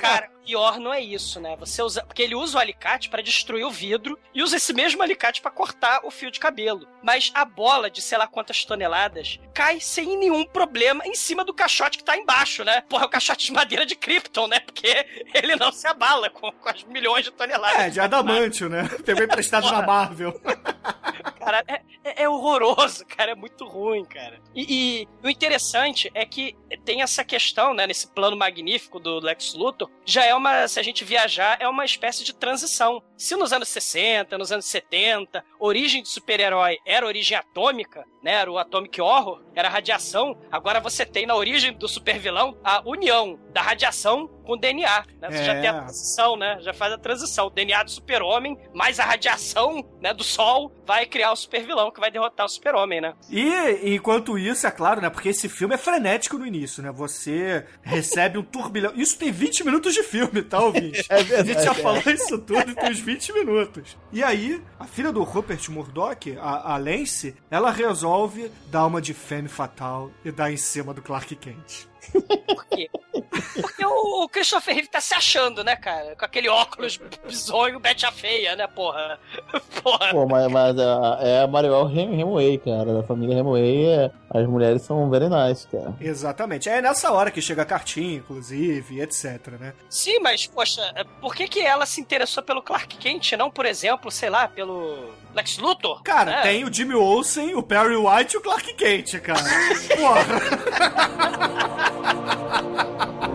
Cara, pior não é isso, né? Você usa. Porque ele usa o alicate pra destruir o vidro e usa esse mesmo alicate pra cortar o fio de cabelo. Mas a bola de sei lá quantas toneladas cai sem nenhum problema em cima do caixote que tá embaixo, né? Porra, é o caixote de madeira de Krypton, né? Porque ele não se abala com, com as milhões de toneladas. É, de adamantio, né? Pegou emprestado na Marvel. Cara, é, é- é horroroso, cara. É muito ruim, cara. E, e o interessante é que tem essa questão, né, nesse plano magnífico do Lex Luthor, já é uma, se a gente viajar, é uma espécie de transição. Se nos anos 60, nos anos 70, origem de super-herói era origem atômica, né, era o Atomic Horror, era radiação, agora você tem na origem do super-vilão a união da radiação com o DNA, né? Você já É. tem a transição, né? Já faz a transição. O DNA do super-homem mais a radiação, né, do sol vai criar o super-vilão que vai derrotar o super-homem, né? E enquanto isso, é claro, né? Porque esse filme é frenético no início, né? Você recebe um turbilhão. Isso tem 20 minutos de filme, tá, ouvinte? É verdade, A gente já é. falou isso tudo e tem uns 20 minutos. E aí, a filha do Rupert Murdoch, a, a Lance, ela resolve dar uma de fatal e dar em cima do Clark Kent. Por quê? Porque o, o Christopher Reeve tá se achando, né, cara? Com aquele óculos bizonho, Betty a feia, né, porra? Porra. Pô, mas, mas a- é a Mariel Hem- Hemingway, cara. Da família Hemingway, é- as mulheres são very nice, cara. Exatamente. É nessa hora que chega a cartinha, inclusive, etc, né? Sim, mas, poxa, é, por que que ela se interessou pelo Clark Kent, não, por exemplo, sei lá, pelo Lex Luthor? Cara, né? tem o Jimmy Olsen, o Perry White e o Clark Kent, cara. Porra. ha ha ha ha ha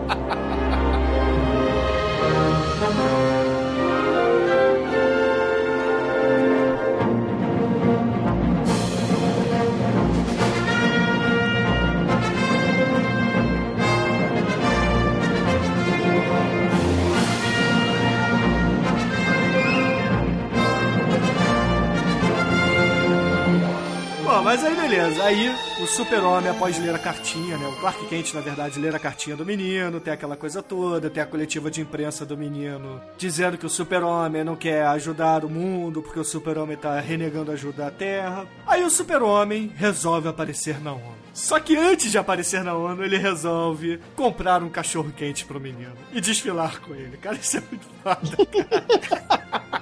beleza. Aí o super-homem, após ler a cartinha, né? O Clark Kent, na verdade, ler a cartinha do menino, tem aquela coisa toda, tem a coletiva de imprensa do menino dizendo que o super-homem não quer ajudar o mundo porque o super-homem tá renegando ajuda à Terra. Aí o super-homem resolve aparecer na ONU. Só que antes de aparecer na ONU, ele resolve comprar um cachorro quente pro menino e desfilar com ele. Cara, isso é muito foda, cara.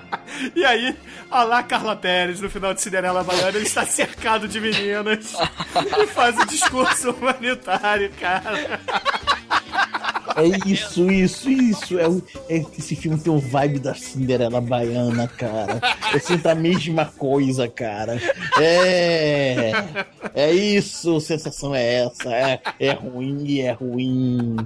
E aí, a lá Carla Pérez, no final de Cinderela Baiana, ele está cercado de meninas e faz o discurso humanitário, cara. É isso, isso, isso. É, o- é esse filme tem o vibe da Cinderela Baiana, cara. Eu sinto a mesma coisa, cara. É. É isso, sensação é essa. É, é ruim, é ruim.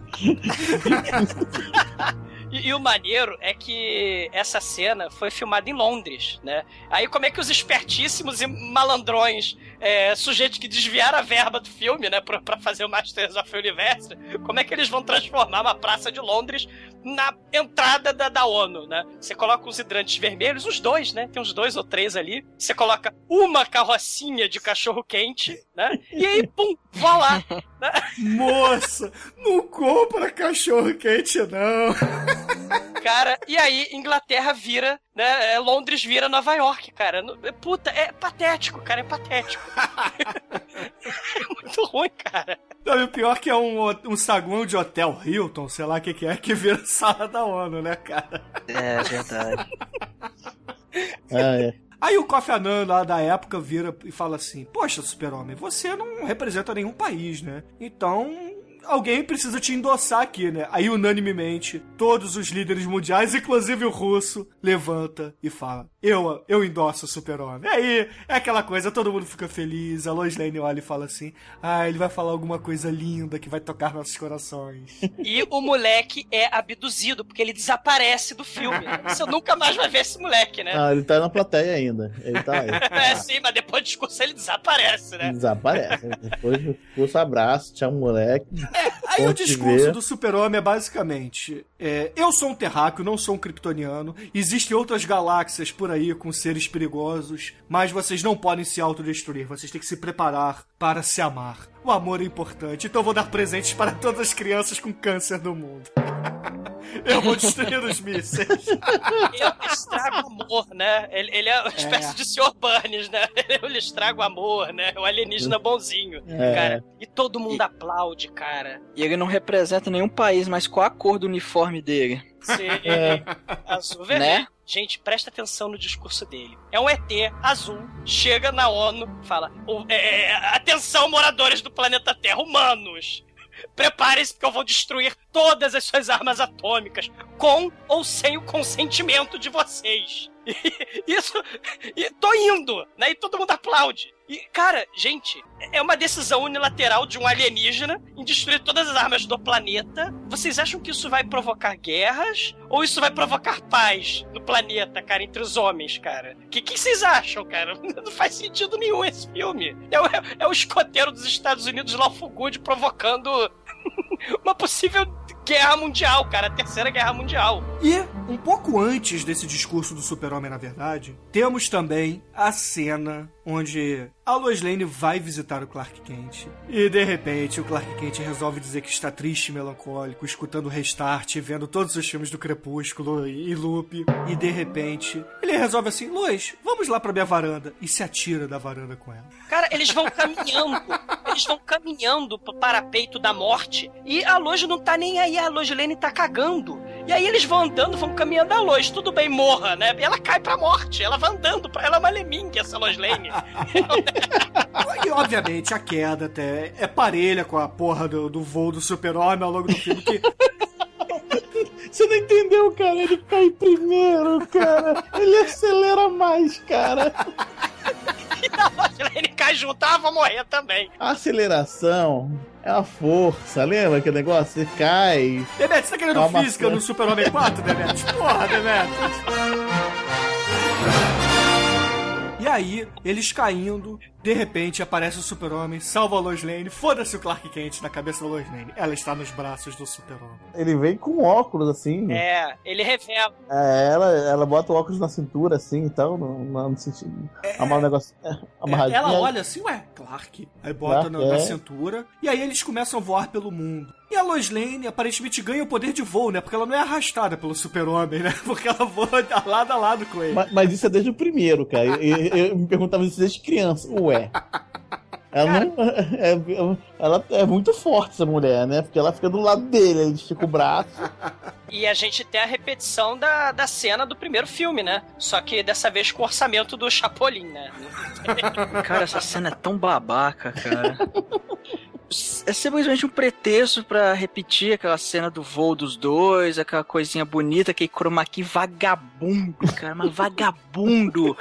E, e o maneiro é que essa cena foi filmada em Londres, né? Aí como é que os espertíssimos e malandrões, é, sujeitos que desviaram a verba do filme, né, pra, pra fazer o Masters of Universe, como é que eles vão transformar uma praça de Londres na entrada da, da ONU, né? Você coloca os hidrantes vermelhos, os dois, né? Tem uns dois ou três ali. Você coloca uma carrocinha de cachorro quente, né? E aí, pum, vá lá. né? Moça, não compra cachorro quente, não. Cara, e aí Inglaterra vira, né? é, Londres vira Nova York, cara. Puta, é patético, cara, é patético. É muito ruim, cara. Não, e o pior que é um, um saguão de hotel Hilton, sei lá o que, que é, que vira sala da ONU, né, cara? É verdade. Ah, é. Aí o Kofi Annan lá da época vira e fala assim: Poxa, Super-Homem, você não representa nenhum país, né? Então. Alguém precisa te endossar aqui, né? Aí, unanimemente, todos os líderes mundiais, inclusive o russo, levanta e fala: Eu, eu endosso o Super-Homem. Aí é aquela coisa, todo mundo fica feliz. A Lois Lane olha e fala assim: Ah, ele vai falar alguma coisa linda que vai tocar nossos corações. E o moleque é abduzido, porque ele desaparece do filme. Você nunca mais vai ver esse moleque, né? Ah, ele tá na plateia ainda. Ele tá aí. É sim, mas depois do discurso ele desaparece, né? Desaparece. Depois do curso, abraço, tchau, moleque. Aí Bom o discurso ver. do super-homem é basicamente: é, eu sou um terráqueo, não sou um kryptoniano. Existem outras galáxias por aí com seres perigosos, mas vocês não podem se autodestruir. Vocês têm que se preparar para se amar. O amor é importante, então eu vou dar presentes para todas as crianças com câncer do mundo. Eu vou destruir os mísseis. Eu estrago o amor, né? Ele, ele é uma espécie de Sr. Burns, né? Ele estraga o amor, né? O alienígena bonzinho, É. cara. E todo mundo aplaude, cara. E ele não representa nenhum país, mas qual a cor do uniforme dele? Sim. É. Azul vermelho. Né? Gente, presta atenção no discurso dele. É um ET azul, chega na ONU, fala: "O- é, é, Atenção, moradores do planeta Terra, humanos! Preparem-se porque eu vou destruir todas as suas armas atômicas, com ou sem o consentimento de vocês. Isso. E tô indo, né? E todo mundo aplaude. E, cara, gente, é uma decisão unilateral de um alienígena em destruir todas as armas do planeta. Vocês acham que isso vai provocar guerras? Ou isso vai provocar paz no planeta, cara, entre os homens, cara? O que, que vocês acham, cara? Não faz sentido nenhum esse filme. É o, é o escoteiro dos Estados Unidos, Lawful Good, provocando uma possível guerra mundial, cara. A terceira guerra mundial. E, um pouco antes desse discurso do super-homem, na verdade, temos também a cena onde a Lois Lane vai visitar o Clark Kent. E, de repente, o Clark Kent resolve dizer que está triste e melancólico, escutando o Restart, vendo todos os filmes do Crepúsculo e loop. E, de repente, ele resolve assim, Lois, vamos lá pra minha varanda. E se atira da varanda com ela. Cara, eles vão caminhando. Eles vão caminhando pro parapeito da morte. E a Lois não tá nem aí. A Lois Lane tá cagando. E aí eles vão andando, vão caminhando a Lois. Tudo bem, morra, né? E ela cai pra morte. Ela vai andando. Pra... Ela é uma essa Lois Lane. E, obviamente, a queda até é parelha com a porra do, do voo do super-homem ao longo do filme, que Você não entendeu, cara? Ele cai primeiro, cara. Ele acelera mais, cara. e a Lois Lane cai junto. Ah, vou morrer também. A aceleração é a força. Lembra aquele negócio? Você cai. Demetrius, você tá querendo uma física no Super-Homem 4, Demetrius? Porra, Demetrius. E aí, eles caindo, de repente aparece o super-homem, salva a Lois Lane, foda-se o Clark Kent na cabeça da Lois Lane. Ela está nos braços do super-homem. Ele vem com óculos, assim. É, ele revela. É, ela, ela bota o óculos na cintura, assim, então, no, no sentido. Amar o negócio. É, amarradinho. Ela olha assim, ué, Clark. Aí bota Clark, na, na é. cintura. E aí eles começam a voar pelo mundo. E a Lois Lane aparentemente ganha o poder de voo, né? Porque ela não é arrastada pelo super-homem, né? Porque ela voa lado a lado com ele. Mas, mas isso é desde o primeiro, cara. Eu, eu- eu me perguntava isso desde criança. Ué. Ela, não, é, é- ela é muito forte, essa mulher, né? Porque ela fica do lado dele, ele estica o braço. E a gente tem a repetição da, da cena do primeiro filme, né? Só que dessa vez com o orçamento do Chapolin, né? Cara, essa cena é tão babaca, cara. É simplesmente um pretexto pra repetir aquela cena do voo dos dois, aquela coisinha bonita, aquele chroma key vagabundo, cara, mas vagabundo.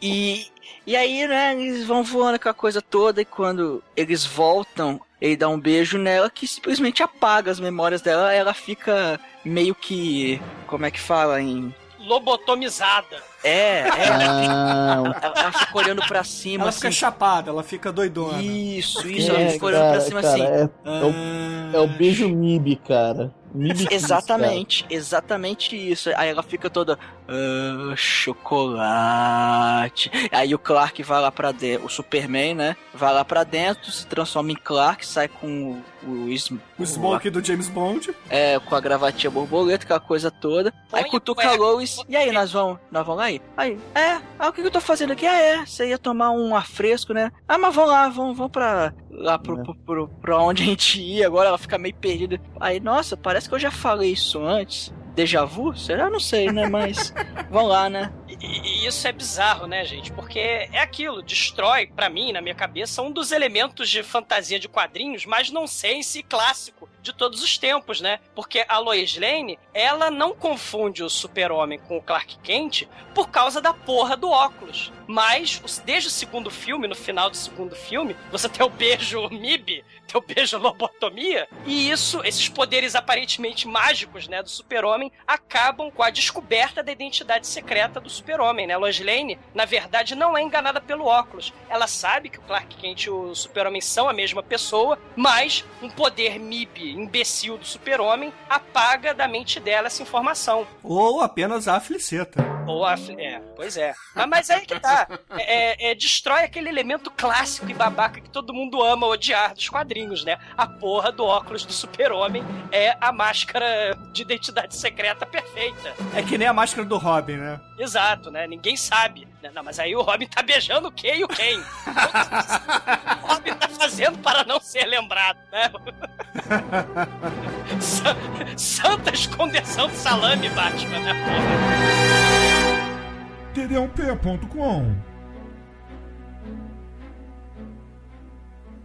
E, e aí, né, eles vão voando com a coisa toda e quando eles voltam, ele dá um beijo nela que simplesmente apaga as memórias dela, ela fica meio que, como é que fala em... Lobotomizada. É, é. Ah, Ela, ela fica olhando pra cima, Ela assim, fica chapada, ela fica doidona. Isso, isso, é, ela fica olhando pra cara, cima cara, assim. É, é o, é o beijo MIB, cara. MIB kiss, Exatamente, exatamente isso. Aí ela fica toda. "Ah, chocolate. Aí o Clark vai lá pra dentro. O Superman, né? Vai lá pra dentro, se transforma em Clark, sai com o. o, sm- O Smoke do James Bond. é, com a gravatinha borboleta, aquela coisa toda. Aí cutuca a. Lois. E aí, nós vamos, nós vamos lá aí? Aí, é, ah, o que, que eu tô fazendo aqui? Ah, é, você ia tomar um ar fresco, né? Ah, mas vamos lá, vamos, vamos pra. Lá pro, É. pro, pro- pra onde a gente ia, agora ela fica meio perdida. Aí, nossa, parece que eu já falei isso antes. Déjà vu? Será? Não sei, né? Mas. vamos lá, né? E, isso é bizarro, né, gente? Porque é aquilo, destrói, pra mim, na minha cabeça, um dos elementos de fantasia de quadrinhos mais nonsense e clássico de todos os tempos, né? Porque a Lois Lane, ela não confunde o super-homem com o Clark Kent por causa da porra do óculos. Mas, desde o segundo filme, no final do segundo filme, você tem o beijo MIB, tem o beijo lobotomia, e isso, esses poderes aparentemente mágicos, né, do super-homem, acabam com a descoberta da identidade secreta do super-homem, né? Lois Lane, na verdade, não é enganada pelo óculos. Ela sabe que o Clark Kent e o super-homem são a mesma pessoa, mas um poder MIB imbecil do super-homem apaga da mente dela essa informação. Ou apenas a fliceta. Ou a... É, pois é. Mas, mas aí que tá. É, é, destrói aquele elemento clássico e babaca que todo mundo ama odiar dos quadrinhos, né? A porra do óculos do super-homem é a máscara de identidade secreta perfeita. É que nem a máscara do Robin, né? Exato, né? Ninguém sabe. Não, mas aí o Robin tá beijando o e o quem? o Robin tá fazendo para não ser lembrado, né? Sa- Santa escondeção de salame, Batman, né? porra? td1p.com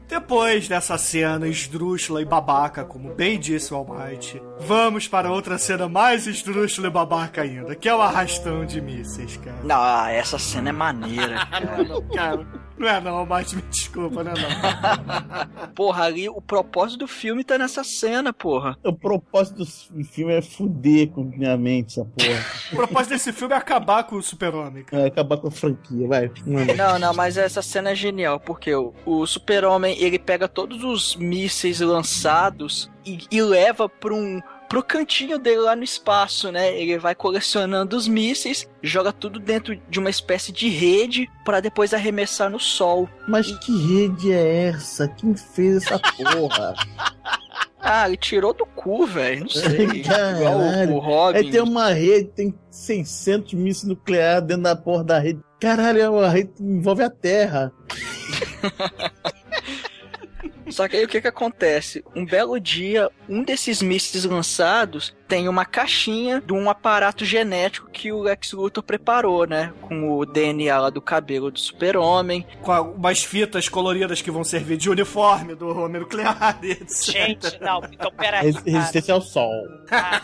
Depois dessa cena esdrúxula e babaca, como bem disse o Almighty, vamos para outra cena mais esdrúxula e babaca ainda, que é o arrastão de mísseis, cara. Não, ah, essa cena é maneira. cara. Cara, não é não, Almighty, me desculpa, não é não. porra, ali o propósito do filme tá nessa cena, porra. O propósito do filme é fuder com minha mente, essa porra. O propósito desse filme é acabar com o super-homem, cara. É, acabar com a franquia, vai. Manda. Não, não, mas essa cena é genial, porque o, o super-homem, ele pega todos os mísseis lançados e, e leva pra um... Pro cantinho dele lá no espaço, né? Ele vai colecionando os mísseis, joga tudo dentro de uma espécie de rede pra depois arremessar no sol. Mas que rede é essa? Quem fez essa porra? Ah, ele tirou do cu, velho. Não sei. Igual Caralho. o, o Robin. Aí tem uma rede, tem 600 mísseis nucleares dentro da porra da rede. Caralho, é uma rede que envolve a Terra. Só que aí o que que acontece? Um belo dia, um desses mísseis lançados tem uma caixinha de um aparato genético que o Lex Luthor preparou, né? Com o DNA lá do cabelo do super-homem. Com a- umas fitas coloridas que vão servir de uniforme do homem nuclear, etc. Gente, não, então peraí. Res- Resistência ao sol. cara.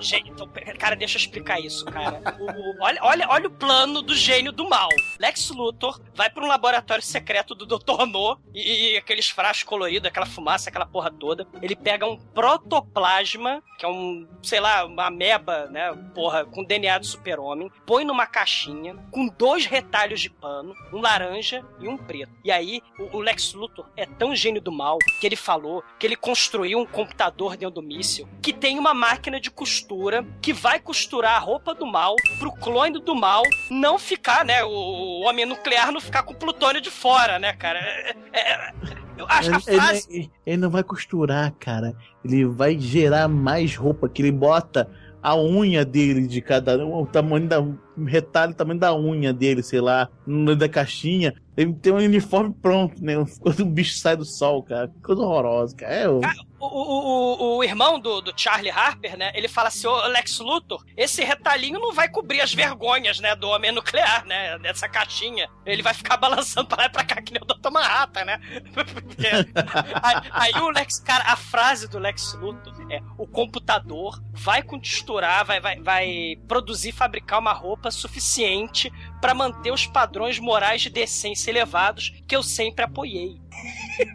Gente, então, cara, deixa eu explicar isso, cara. O- o- olha, olha, olha o plano do gênio do mal. Lex Luthor vai pra um laboratório secreto do Dr. No e, e aqueles frascos coloridos, aquela fumaça, aquela porra toda. Ele pega um protoplasma, que é um, sei lá, uma ameba, né, porra, com DNA do super-homem, põe numa caixinha com dois retalhos de pano, um laranja e um preto. E aí, o, o Lex Luthor é tão gênio do mal que ele falou que ele construiu um computador dentro do míssil que tem uma máquina de costura que vai costurar a roupa do mal pro clone do mal não ficar, né? O, o homem nuclear não ficar com o plutônio de fora, né, cara? É- é- eu acho que a Ele, frase. ele- ele não vai costurar, cara. Ele vai gerar mais roupa, que ele bota a unha dele de cada o tamanho da. Retalho, tamanho da unha dele, sei lá, da caixinha. Ele tem um uniforme pronto, né? Quando o bicho sai do sol, cara. Que Coisa horrorosa, cara. É, o- O, o, o, o irmão do, do Charlie Harper, né? Ele fala assim: Ô Lex Luthor, esse retalhinho não vai cobrir as vergonhas, né? Do homem nuclear, né? Dessa caixinha. Ele vai ficar balançando pra lá e pra cá, que nem o Dr. Manhattan, né? Porque- aí, aí o Lex, cara, a frase do Lex Luthor é: o computador vai costurar, vai, vai, vai produzir, fabricar uma roupa suficiente pra manter os padrões morais de decência elevados que eu sempre apoiei.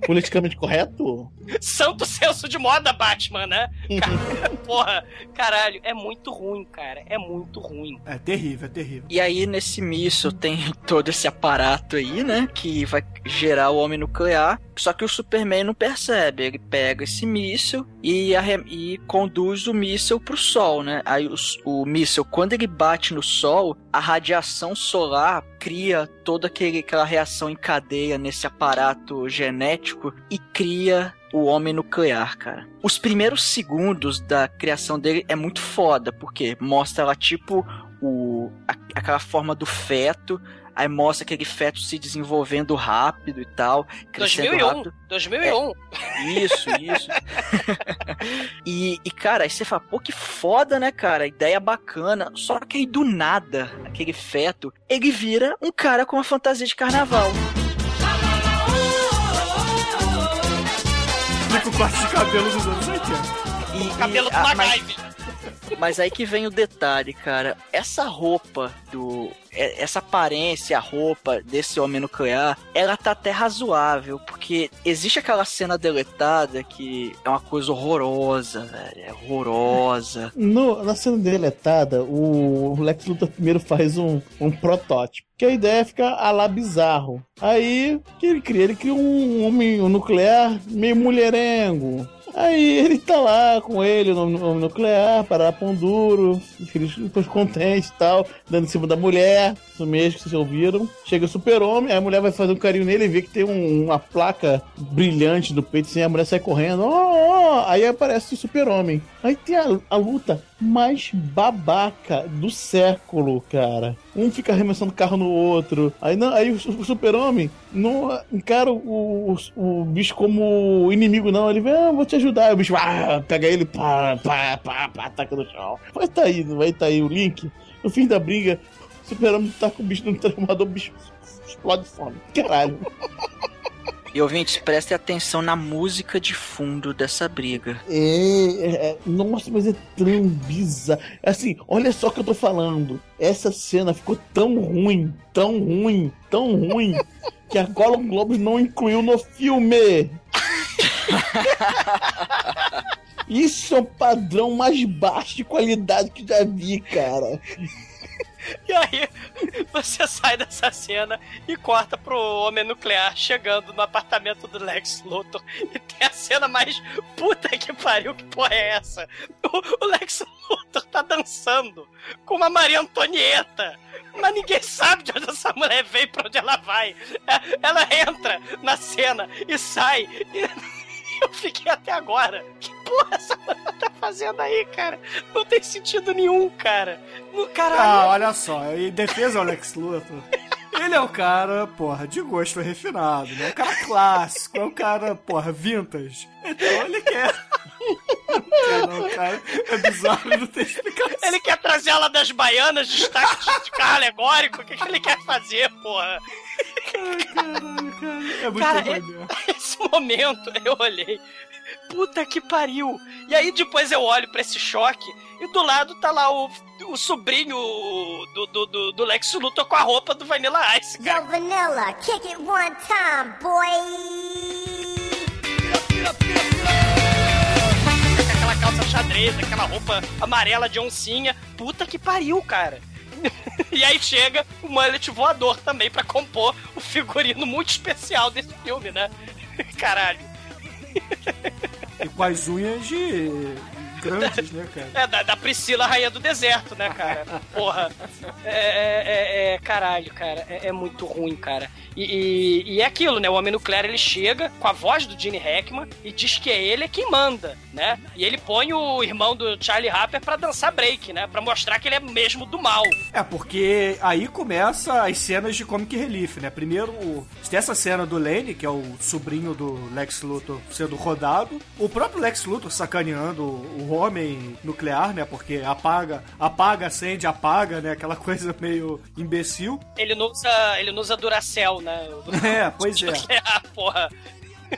Politicamente correto? Santo senso de moda, Batman, né? Cara, porra, caralho, é muito ruim, cara. É muito ruim. É terrível, é terrível. E aí, nesse míssil, tem todo esse aparato aí, né? Que vai gerar o homem nuclear. Só que o Superman não percebe. Ele pega esse míssil e, e conduz o míssil pro Sol, né? Aí o, o míssil, quando ele bate no Sol, a radiação solar cria toda aquele, aquela reação em cadeia nesse aparato genético e cria o homem nuclear, cara. Os primeiros segundos da criação dele é muito foda, porque mostra lá tipo o, a- aquela forma do feto, aí mostra aquele feto se desenvolvendo rápido e tal, crescendo 2001. rápido. 2001. Isso, isso. e, e, cara, aí você fala, pô, que foda, né, cara? Ideia bacana. Só que aí do nada, aquele feto, ele vira um cara com uma fantasia de carnaval. Fica o corte de cabelo dos anos 80. E, O cabelo e- do MacGyver. Mas aí que vem o detalhe, cara. Essa roupa do. é- Essa aparência, a roupa desse homem nuclear, ela tá até razoável, porque existe aquela cena deletada que é uma coisa horrorosa, velho. É horrorosa. No- na cena deletada, o Lex Luthor primeiro faz um, um protótipo. Que a ideia é ficar a lá bizarro. Aí, que ele cria? Ele cria um homem nuclear meio mulherengo. Aí ele tá lá com ele, no, no nuclear, para pão duro, depois contente e tal, dando em cima da mulher, isso mesmo que vocês ouviram. Chega o super-homem, a mulher vai fazer um carinho nele e vê que tem um- uma placa brilhante no peito, assim, a mulher sai correndo, ó, ó, aí aparece o super-homem. Aí tem a, a luta mais babaca do século, cara. Um fica arremessando carro no outro. Aí, não, aí o, su- o super-homem não encara o, o, o bicho como inimigo, não. Ele vem, ah, vou te ajudar. Aí o bicho ah, pega ele, pá, pá, pá, pá, ataca no chão. Vai tá aí, vai tá aí o link. No fim da briga, o super-homem tá com o bicho no transformador, o bicho explode fome. Caralho. E ouvintes, prestem atenção na música de fundo dessa briga. É, é, nossa, mas é tão bizarro. Assim, olha só o que eu tô falando. Essa cena ficou tão ruim, tão ruim, tão ruim, que a Golden Globes não incluiu no filme. Isso é um padrão mais baixo de qualidade que já vi, cara. E aí, você sai dessa cena e corta pro homem nuclear chegando no apartamento do Lex Luthor. E tem a cena mais puta que pariu, que porra é essa? O, o Lex Luthor tá dançando com uma Maria Antonieta. Mas ninguém sabe de onde essa mulher veio pra onde ela vai. É, Ela entra na cena e sai. E eu fiquei até agora. Que porra essa mulher fazendo aí, cara? Não tem sentido nenhum, cara. No caralho. Ah, olha só, em defesa ao Lex Luthor, ele é o cara, porra, de gosto refinado, né? É um cara clássico, é um cara, porra, vintage. Então ele quer. Não cara. É bizarro não ter explicação. Ele quer trazer ela das baianas, destaque de carro alegórico. O que, que ele quer fazer, porra? Caralho, cara. É muito Cara, é-. Esse momento eu olhei. Puta que pariu! E aí depois eu olho pra esse choque e do lado tá lá o, o sobrinho do, do, do, do Lex Luthor com a roupa do Vanilla Ice, cara. Yo, Vanilla, kick it one time, boy. aquela calça xadrez, aquela roupa amarela de oncinha. Puta que pariu, cara. e aí chega o mullet voador também pra compor o figurino muito especial desse filme, né? Caralho. E com as unhas de né, cara? É, da, da Priscila Rainha do Deserto, né, cara? Porra. É, é, é- é- caralho, cara. É, é muito ruim, cara. E, e- e é aquilo, né? O Homem Nuclear, ele chega com a voz do Gene Hackman e diz que é ele quem manda, né? E ele põe o irmão do Charlie Harper pra dançar break, né? Pra mostrar que ele é mesmo do mal. É, porque aí começa as cenas de comic relief, né? Primeiro, tem essa cena do Lane, que é o sobrinho do Lex Luthor sendo rodado. O próprio Lex Luthor sacaneando o homem nuclear, né? Porque apaga, apaga, acende, apaga, né? Aquela coisa meio imbecil. Ele não usa, ele não usa Duracell, né? É, pois é. Porra.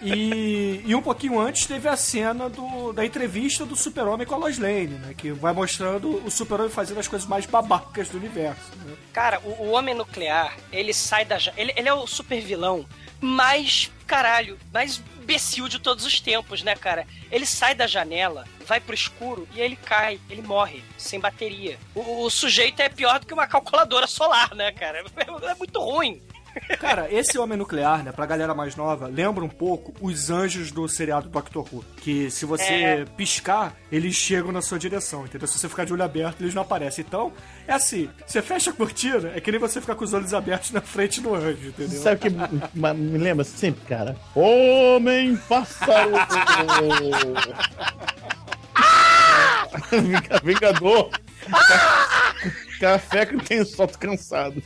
E, e um pouquinho antes teve a cena do, da entrevista do Super-Homem com a Lois Lane, né? Que vai mostrando o Super-Homem fazendo as coisas mais babacas do universo. Né? Cara, o, o Homem Nuclear, ele sai da. Ele, ele é o super vilão mais, caralho, mais imbecil de todos os tempos, né, cara? Ele sai da janela, vai pro escuro e ele cai, ele morre, sem bateria. O, o sujeito é pior do que uma calculadora solar, né, cara? É, é muito ruim. Cara, esse Homem Nuclear, né, pra galera mais nova, lembra um pouco os anjos do seriado Doctor Who. Que se você É. piscar, eles chegam na sua direção, entendeu? Se você ficar de olho aberto, eles não aparecem. Então, é assim, você fecha a cortina, é que nem você ficar com os olhos abertos na frente do anjo, entendeu? Sabe o que me- lembra sempre, cara? Homem pássaro! Vinga- Vingador! Café que tem solto cansado.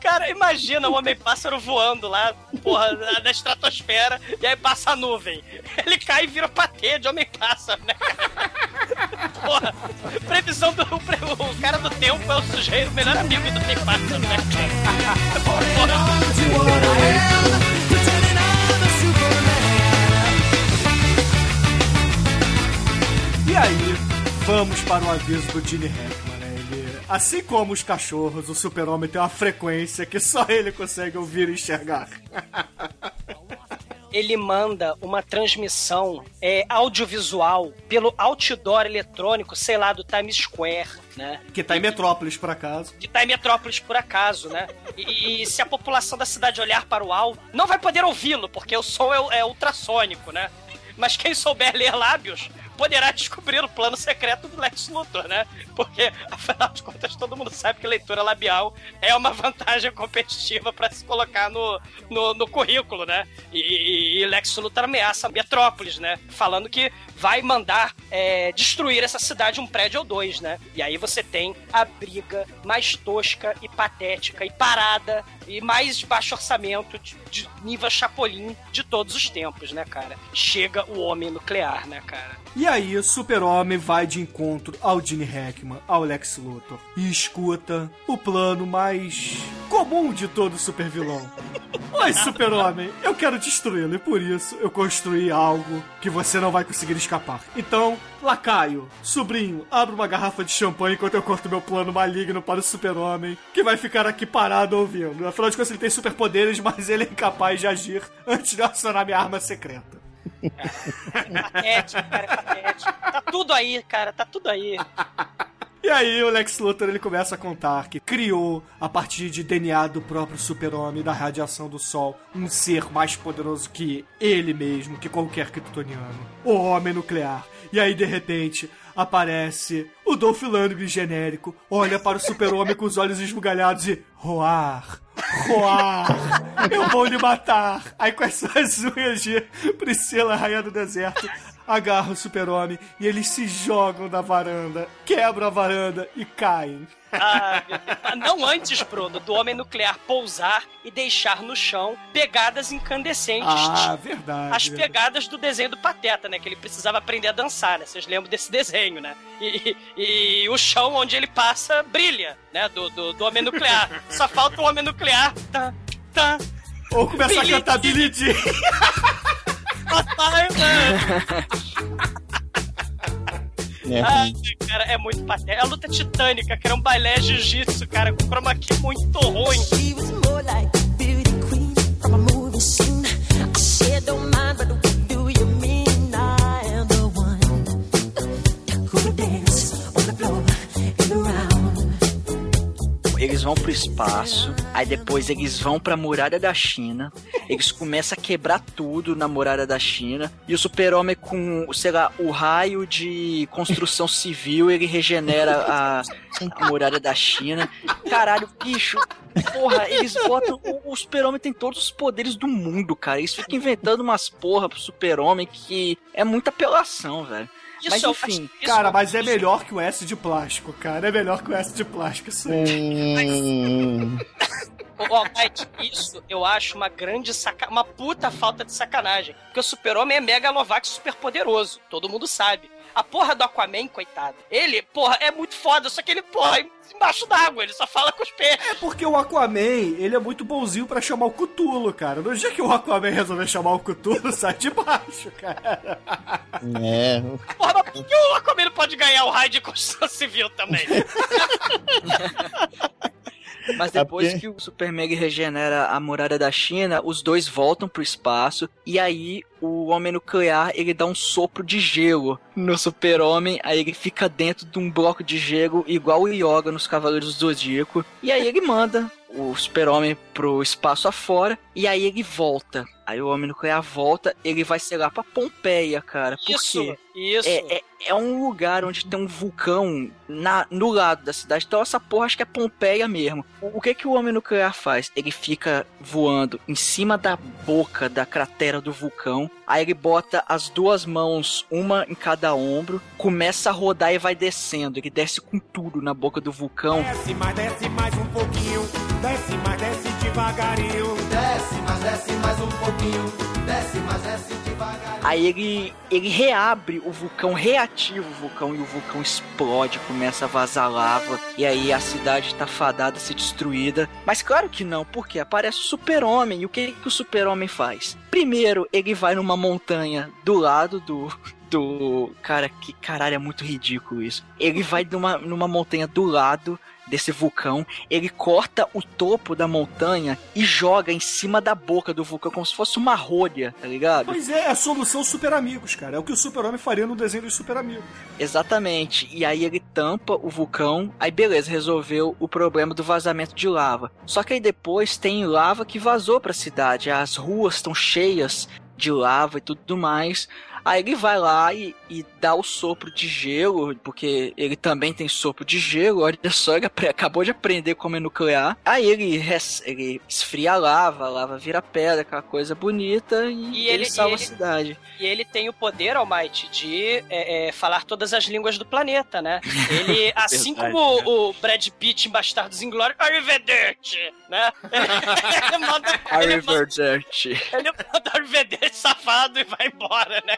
Cara, imagina o Homem-Pássaro voando lá, porra, na, estratosfera, e aí passa a nuvem. Ele cai e vira patê de Homem-Pássaro, né? Porra, previsão do. O cara do tempo é o sujeito, o melhor amigo do Homem-Pássaro, né, E aí, vamos para o aviso do Gene? Ele, assim como os cachorros, o super-homem tem uma frequência que só ele consegue ouvir e enxergar. ele manda uma transmissão é, audiovisual pelo outdoor eletrônico, sei lá, do Times Square, né? Que tá em Metrópolis, por acaso. Que tá em Metrópolis, por acaso, né? E, e se a população da cidade olhar para o alto, não vai poder ouvi-lo, porque o som é, é ultrassônico, né? Mas quem souber ler lábios poderá descobrir o plano secreto do Lex Luthor, né? Porque, afinal de contas, todo mundo sabe que leitura labial é uma vantagem competitiva para se colocar no, no, no currículo, né? E, e Lex Luthor ameaça Metrópolis, né? Falando que vai mandar é, destruir essa cidade, um prédio ou dois, né? E aí você tem a briga mais tosca e patética e parada e mais baixo orçamento de, de nível Chapolin de todos os tempos, né, cara? Chega o homem nuclear, né, cara? E aí, o Super-Homem vai de encontro ao Gene Hackman, ao Lex Luthor, e escuta o plano mais comum de todo super-vilão. Oi, Super-Homem, eu quero destruí-lo e por isso eu construí algo que você não vai conseguir escapar. Então, lacaio, sobrinho, abre uma garrafa de champanhe enquanto eu corto meu plano maligno para o Super-Homem, que vai ficar aqui parado ouvindo. Afinal de contas, ele tem superpoderes, mas ele é incapaz de agir antes de acionar minha arma secreta. Patético, cara, patético. Tá tudo aí, cara, tá tudo aí. E aí o Lex Luthor ele começa a contar que criou, a partir de DNA do próprio super-homem da radiação do Sol, um ser mais poderoso que ele mesmo, que qualquer kryptoniano. O Homem Nuclear. E aí, de repente, aparece o Dolph Lundgren genérico, olha para o super-homem com os olhos esbugalhados e... Roar, roar, eu vou lhe matar. Aí com as suas unhas de Priscila, rainha do deserto, agarra o super-homem e eles se jogam da varanda, quebram a varanda e caem. Ah. Mas não antes, Bruno, do homem nuclear pousar e deixar no chão pegadas incandescentes. Ah, verdade. As verdade. pegadas do desenho do Pateta, né? Que ele precisava aprender a dançar, né? Vocês lembram desse desenho, né? E, e- e o chão onde ele passa brilha, né? Do, do, do homem nuclear. Só falta o homem nuclear. Tá, tá. Ou começar a cantar Billy Jean. Papai, né? É, Ai, cara, é muito patético. É a luta titânica, que era um balé jiu-jitsu, cara, com chroma key muito ruim. Vão pro espaço, aí depois eles vão pra muralha da China, eles começam a quebrar tudo na muralha da China, e o super-homem com, sei lá, o raio de construção civil, ele regenera a, a muralha da China. Caralho, bicho, porra, eles botam. O, o super-homem tem todos os poderes do mundo, cara. Eles ficam inventando umas porra pro super-homem que é muita apelação, velho. Mas Isso, enfim, isso- Cara, mas é melhor que o S de plástico, cara. É melhor que o S de plástico, isso aí. Ó, Mike, isso eu acho uma grande saca... uma puta falta de sacanagem. Porque o super-homem é megalovax super poderoso. Todo mundo sabe. A porra do Aquaman, coitado. Ele, porra, é muito foda, só que ele, porra, embaixo d'água, ele só fala com os pés. É porque o Aquaman, ele é muito bonzinho pra chamar o Cutulo, cara. No dia que o Aquaman resolver chamar o Cutulo, sai de baixo, cara. é. Porra, mas por que o Aquaman não pode ganhar o raio de construção civil também? Mas depois porque- que o Super Meg regenera a muralha da China, os dois voltam pro espaço e aí o homem nuclear ele dá um sopro de gelo no Super-Homem, aí ele fica dentro de um bloco de gelo igual o Yoga nos Cavaleiros do Zodíaco e aí ele manda o Super-Homem pro espaço afora e aí ele volta. Aí o homem nuclear volta, ele vai, sei lá, pra Pompeia, cara. Por Isso, quê? isso. É, é, é um lugar onde tem um vulcão na, no lado da cidade. Então essa porra acho que é Pompeia mesmo. O, o que que o homem nuclear faz? Ele fica voando em cima da boca da cratera do vulcão. Aí ele bota as duas mãos, uma em cada ombro, começa a rodar e vai descendo. Ele desce com tudo na boca do vulcão. Desce, mas desce mais um pouquinho. Desce, mas desce devagarinho. Desce, mas desce mais um pouquinho. Desce, mas desce devagarinho. Aí ele, ele reabre o vulcão, reativa o vulcão e o vulcão explode, começa a vazar lava. E aí a cidade tá fadada a ser destruída. Mas claro que não, porque aparece o super-homem. E o que, que o super-homem faz? Primeiro, ele vai numa montanha do lado do. Do. Cara, que caralho, é muito ridículo isso. Ele vai numa, numa montanha do lado desse vulcão, ele corta o topo da montanha e joga em cima da boca do vulcão, como se fosse uma rolha, tá ligado? Pois é, é a solução Super Amigos, cara. É o que o Super-Homem faria no desenho dos Super Amigos. Exatamente. E aí ele tampa o vulcão. Aí beleza, resolveu o problema do vazamento de lava. Só que aí depois tem lava que vazou pra cidade. As ruas estão cheias de lava e tudo mais. Aí ele vai lá e, e dá o sopro de gelo, porque ele também tem sopro de gelo. Olha só, ele acabou de aprender como é nuclear. Aí ele, res- ele esfria a lava, a lava vira pedra, aquela coisa bonita, e, E ele, ele- salva e a ele- cidade. E ele tem o poder, Almighty, de é, é, falar todas as línguas do planeta, né? Ele, assim Verdade, como o Brad Pitt em Bastardos Inglórios, Arrivederci, né? Ele manda, ele manda, Arrivederci. ele manda Arrivederci safado e vai embora, né?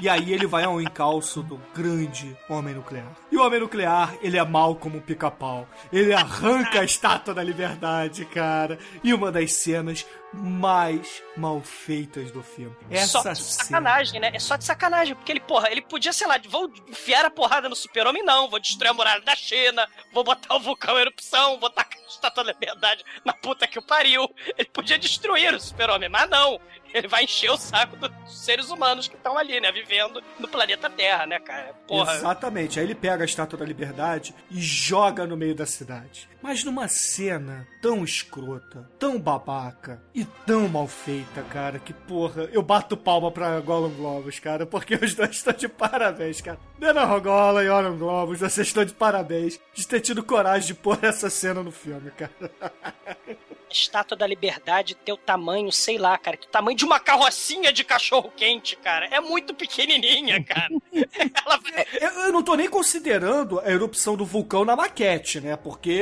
E aí ele vai ao encalço do grande Homem Nuclear. E o Homem Nuclear, ele é mal como um pica-pau. Ele arranca a estátua da liberdade, cara. E uma das cenas mais mal feitas do filme. só Essa de cena. sacanagem, né? É só de sacanagem, porque ele, porra, ele podia, sei lá, vou enfiar a porrada no super-homem, não, vou destruir a muralha da China, vou botar o vulcão em erupção, vou tacar a estátua da liberdade na puta que o pariu. Ele podia destruir o super-homem, mas não. Ele vai encher o saco dos seres humanos que estão ali, né, vivendo no planeta Terra, né, cara? Porra. Exatamente. Aí ele pega a estátua da liberdade e joga no meio da cidade. Mas numa cena tão escrota, tão babaca e tão mal feita, cara, que porra, eu bato palma pra Golan Globos, cara, porque os dois estão de parabéns, cara. Dana Rogola e Golan Globos, vocês estão de parabéns de ter tido coragem de pôr essa cena no filme, cara. estátua da liberdade ter o tamanho, sei lá, cara, que o tamanho de uma carrocinha de cachorro quente, cara. É muito pequenininha, cara. Ela... Eu, eu não tô nem considerando a erupção do vulcão na maquete, né? Porque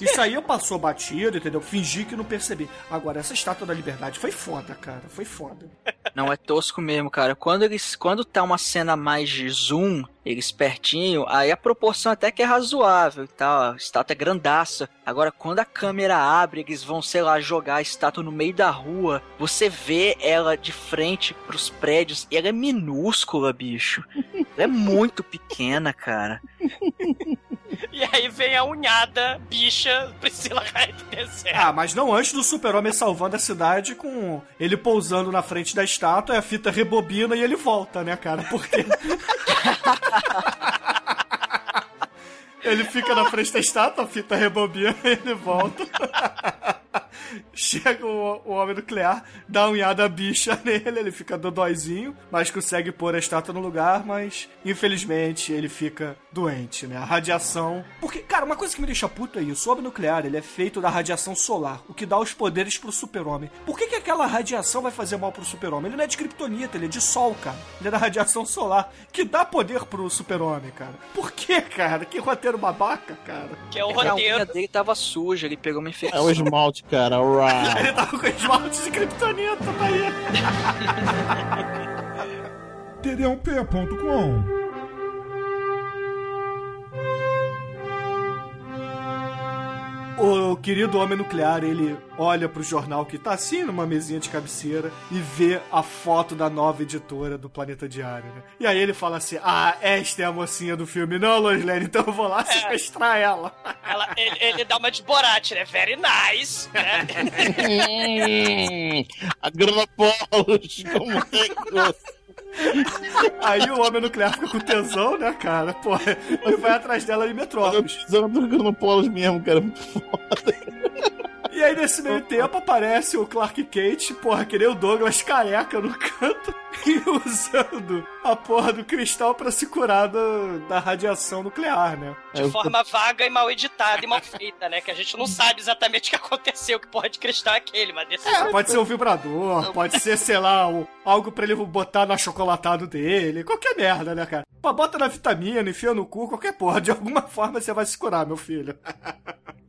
isso aí eu passou batido, entendeu? Fingi que não percebi. Agora, essa estátua da liberdade foi foda, cara. Foi foda. Não, é tosco mesmo, cara. Quando eles. Quando tá uma cena mais de zoom, eles pertinho, aí a proporção até que é razoável e tal. A estátua é grandaça. Agora, quando a câmera abre, eles vão, sei lá, jogar a estátua no meio da rua. Você vê ela de frente pros prédios e ela é minúscula, bicho. Ela é muito pequena, cara. E aí vem a unhada bicha Priscila Raia do deserto. Ah, mas não antes do super-homem salvando a cidade com ele pousando na frente da estátua, e a fita rebobina e ele volta, né, cara? Porque. ele fica na frente da estátua, a fita rebobina e ele volta. Chega o, o homem nuclear, dá uma unhada bicha nele, ele fica dodóizinho, mas consegue pôr a estátua no lugar, mas infelizmente ele fica doente, né? A radiação. Porque, cara, uma coisa que me deixa puto é isso: o homem nuclear ele é feito da radiação solar, o que dá os poderes pro super-homem. Por que, que aquela radiação vai fazer mal pro super-homem? Ele não é de kryptonita, ele é de sol, cara. Ele é da radiação solar, que dá poder pro super-homem, cara. Por que, cara? Que roteiro babaca, cara. Que é o A roteiro. unha dele tava suja, ele pegou uma É infecção. o esmalte, cara. Alright. Ele tava com esmalte de kryptonita, tá aí. td1p.com O querido homem nuclear, ele olha pro jornal que tá assim numa mesinha de cabeceira e vê a foto da nova editora do Planeta Diário, né? E aí ele fala assim: Ah, esta é a mocinha do filme. Não, Lois Lane, então eu vou lá sequestrar ela. Ela- ele, ele dá uma de Borat, né? Very nice. Né? Hum, a Granopolos, como é que você- Aí o homem nuclear fica com tesão, né, cara? Pô, ele vai atrás dela em Metrópolis. Precisando do Granopolos mesmo, cara. Muito foda. E aí, nesse meio tempo, aparece o Clark Kent, porra, que nem o Douglas careca no canto, e usando a porra do cristal pra se curar do- da radiação nuclear, né? De forma vaga e mal editada e mal feita, né? Que a gente não sabe exatamente o que aconteceu, que porra de cristal é aquele, mas desse É, pode ser um vibrador, pode ser, sei lá, um- algo pra ele botar no achocolatado dele, qualquer merda, né, cara? Pô, bota na vitamina, enfia no cu, qualquer porra, de alguma forma você vai se curar, meu filho.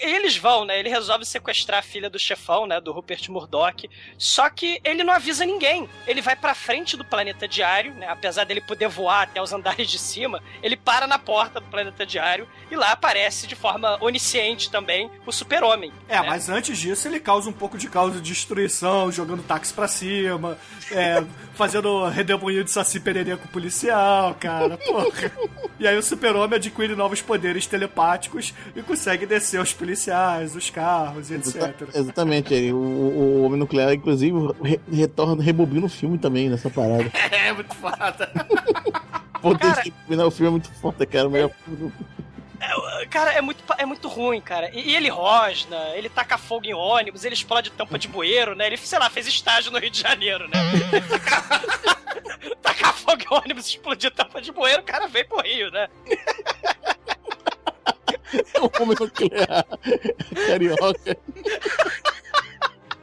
eles vão, né? Ele resolve sequestrar a filha do chefão, né? Do Rupert Murdoch. Só que ele não avisa ninguém. Ele vai pra frente do planeta diário, né? Apesar dele poder voar até os andares de cima, ele para na porta do planeta diário e lá aparece de forma onisciente também o super-homem. É, mas antes disso ele causa um pouco de causa de destruição, jogando táxi pra cima, é, fazendo redemoinho de saci pererê com o policial, cara, porra. E aí o super-homem adquire novos poderes telepáticos e consegue descer os policiais, os carros e etc. Exatamente, ele, o, o Homem Nuclear, inclusive, re- retorna, rebobina o filme também nessa parada. É, muito foda. Tem que rebobinar o filme é muito foda, cara. O melhor filme do- Cara, é muito, é muito ruim, cara. E, e ele rosna, ele taca fogo em ônibus, ele explode tampa de bueiro, né? Ele, sei lá, fez estágio no Rio de Janeiro, né? Tacar fogo em ônibus, explodir tampa de bueiro, o cara veio pro Rio, né? O Homem Nuclear carioca.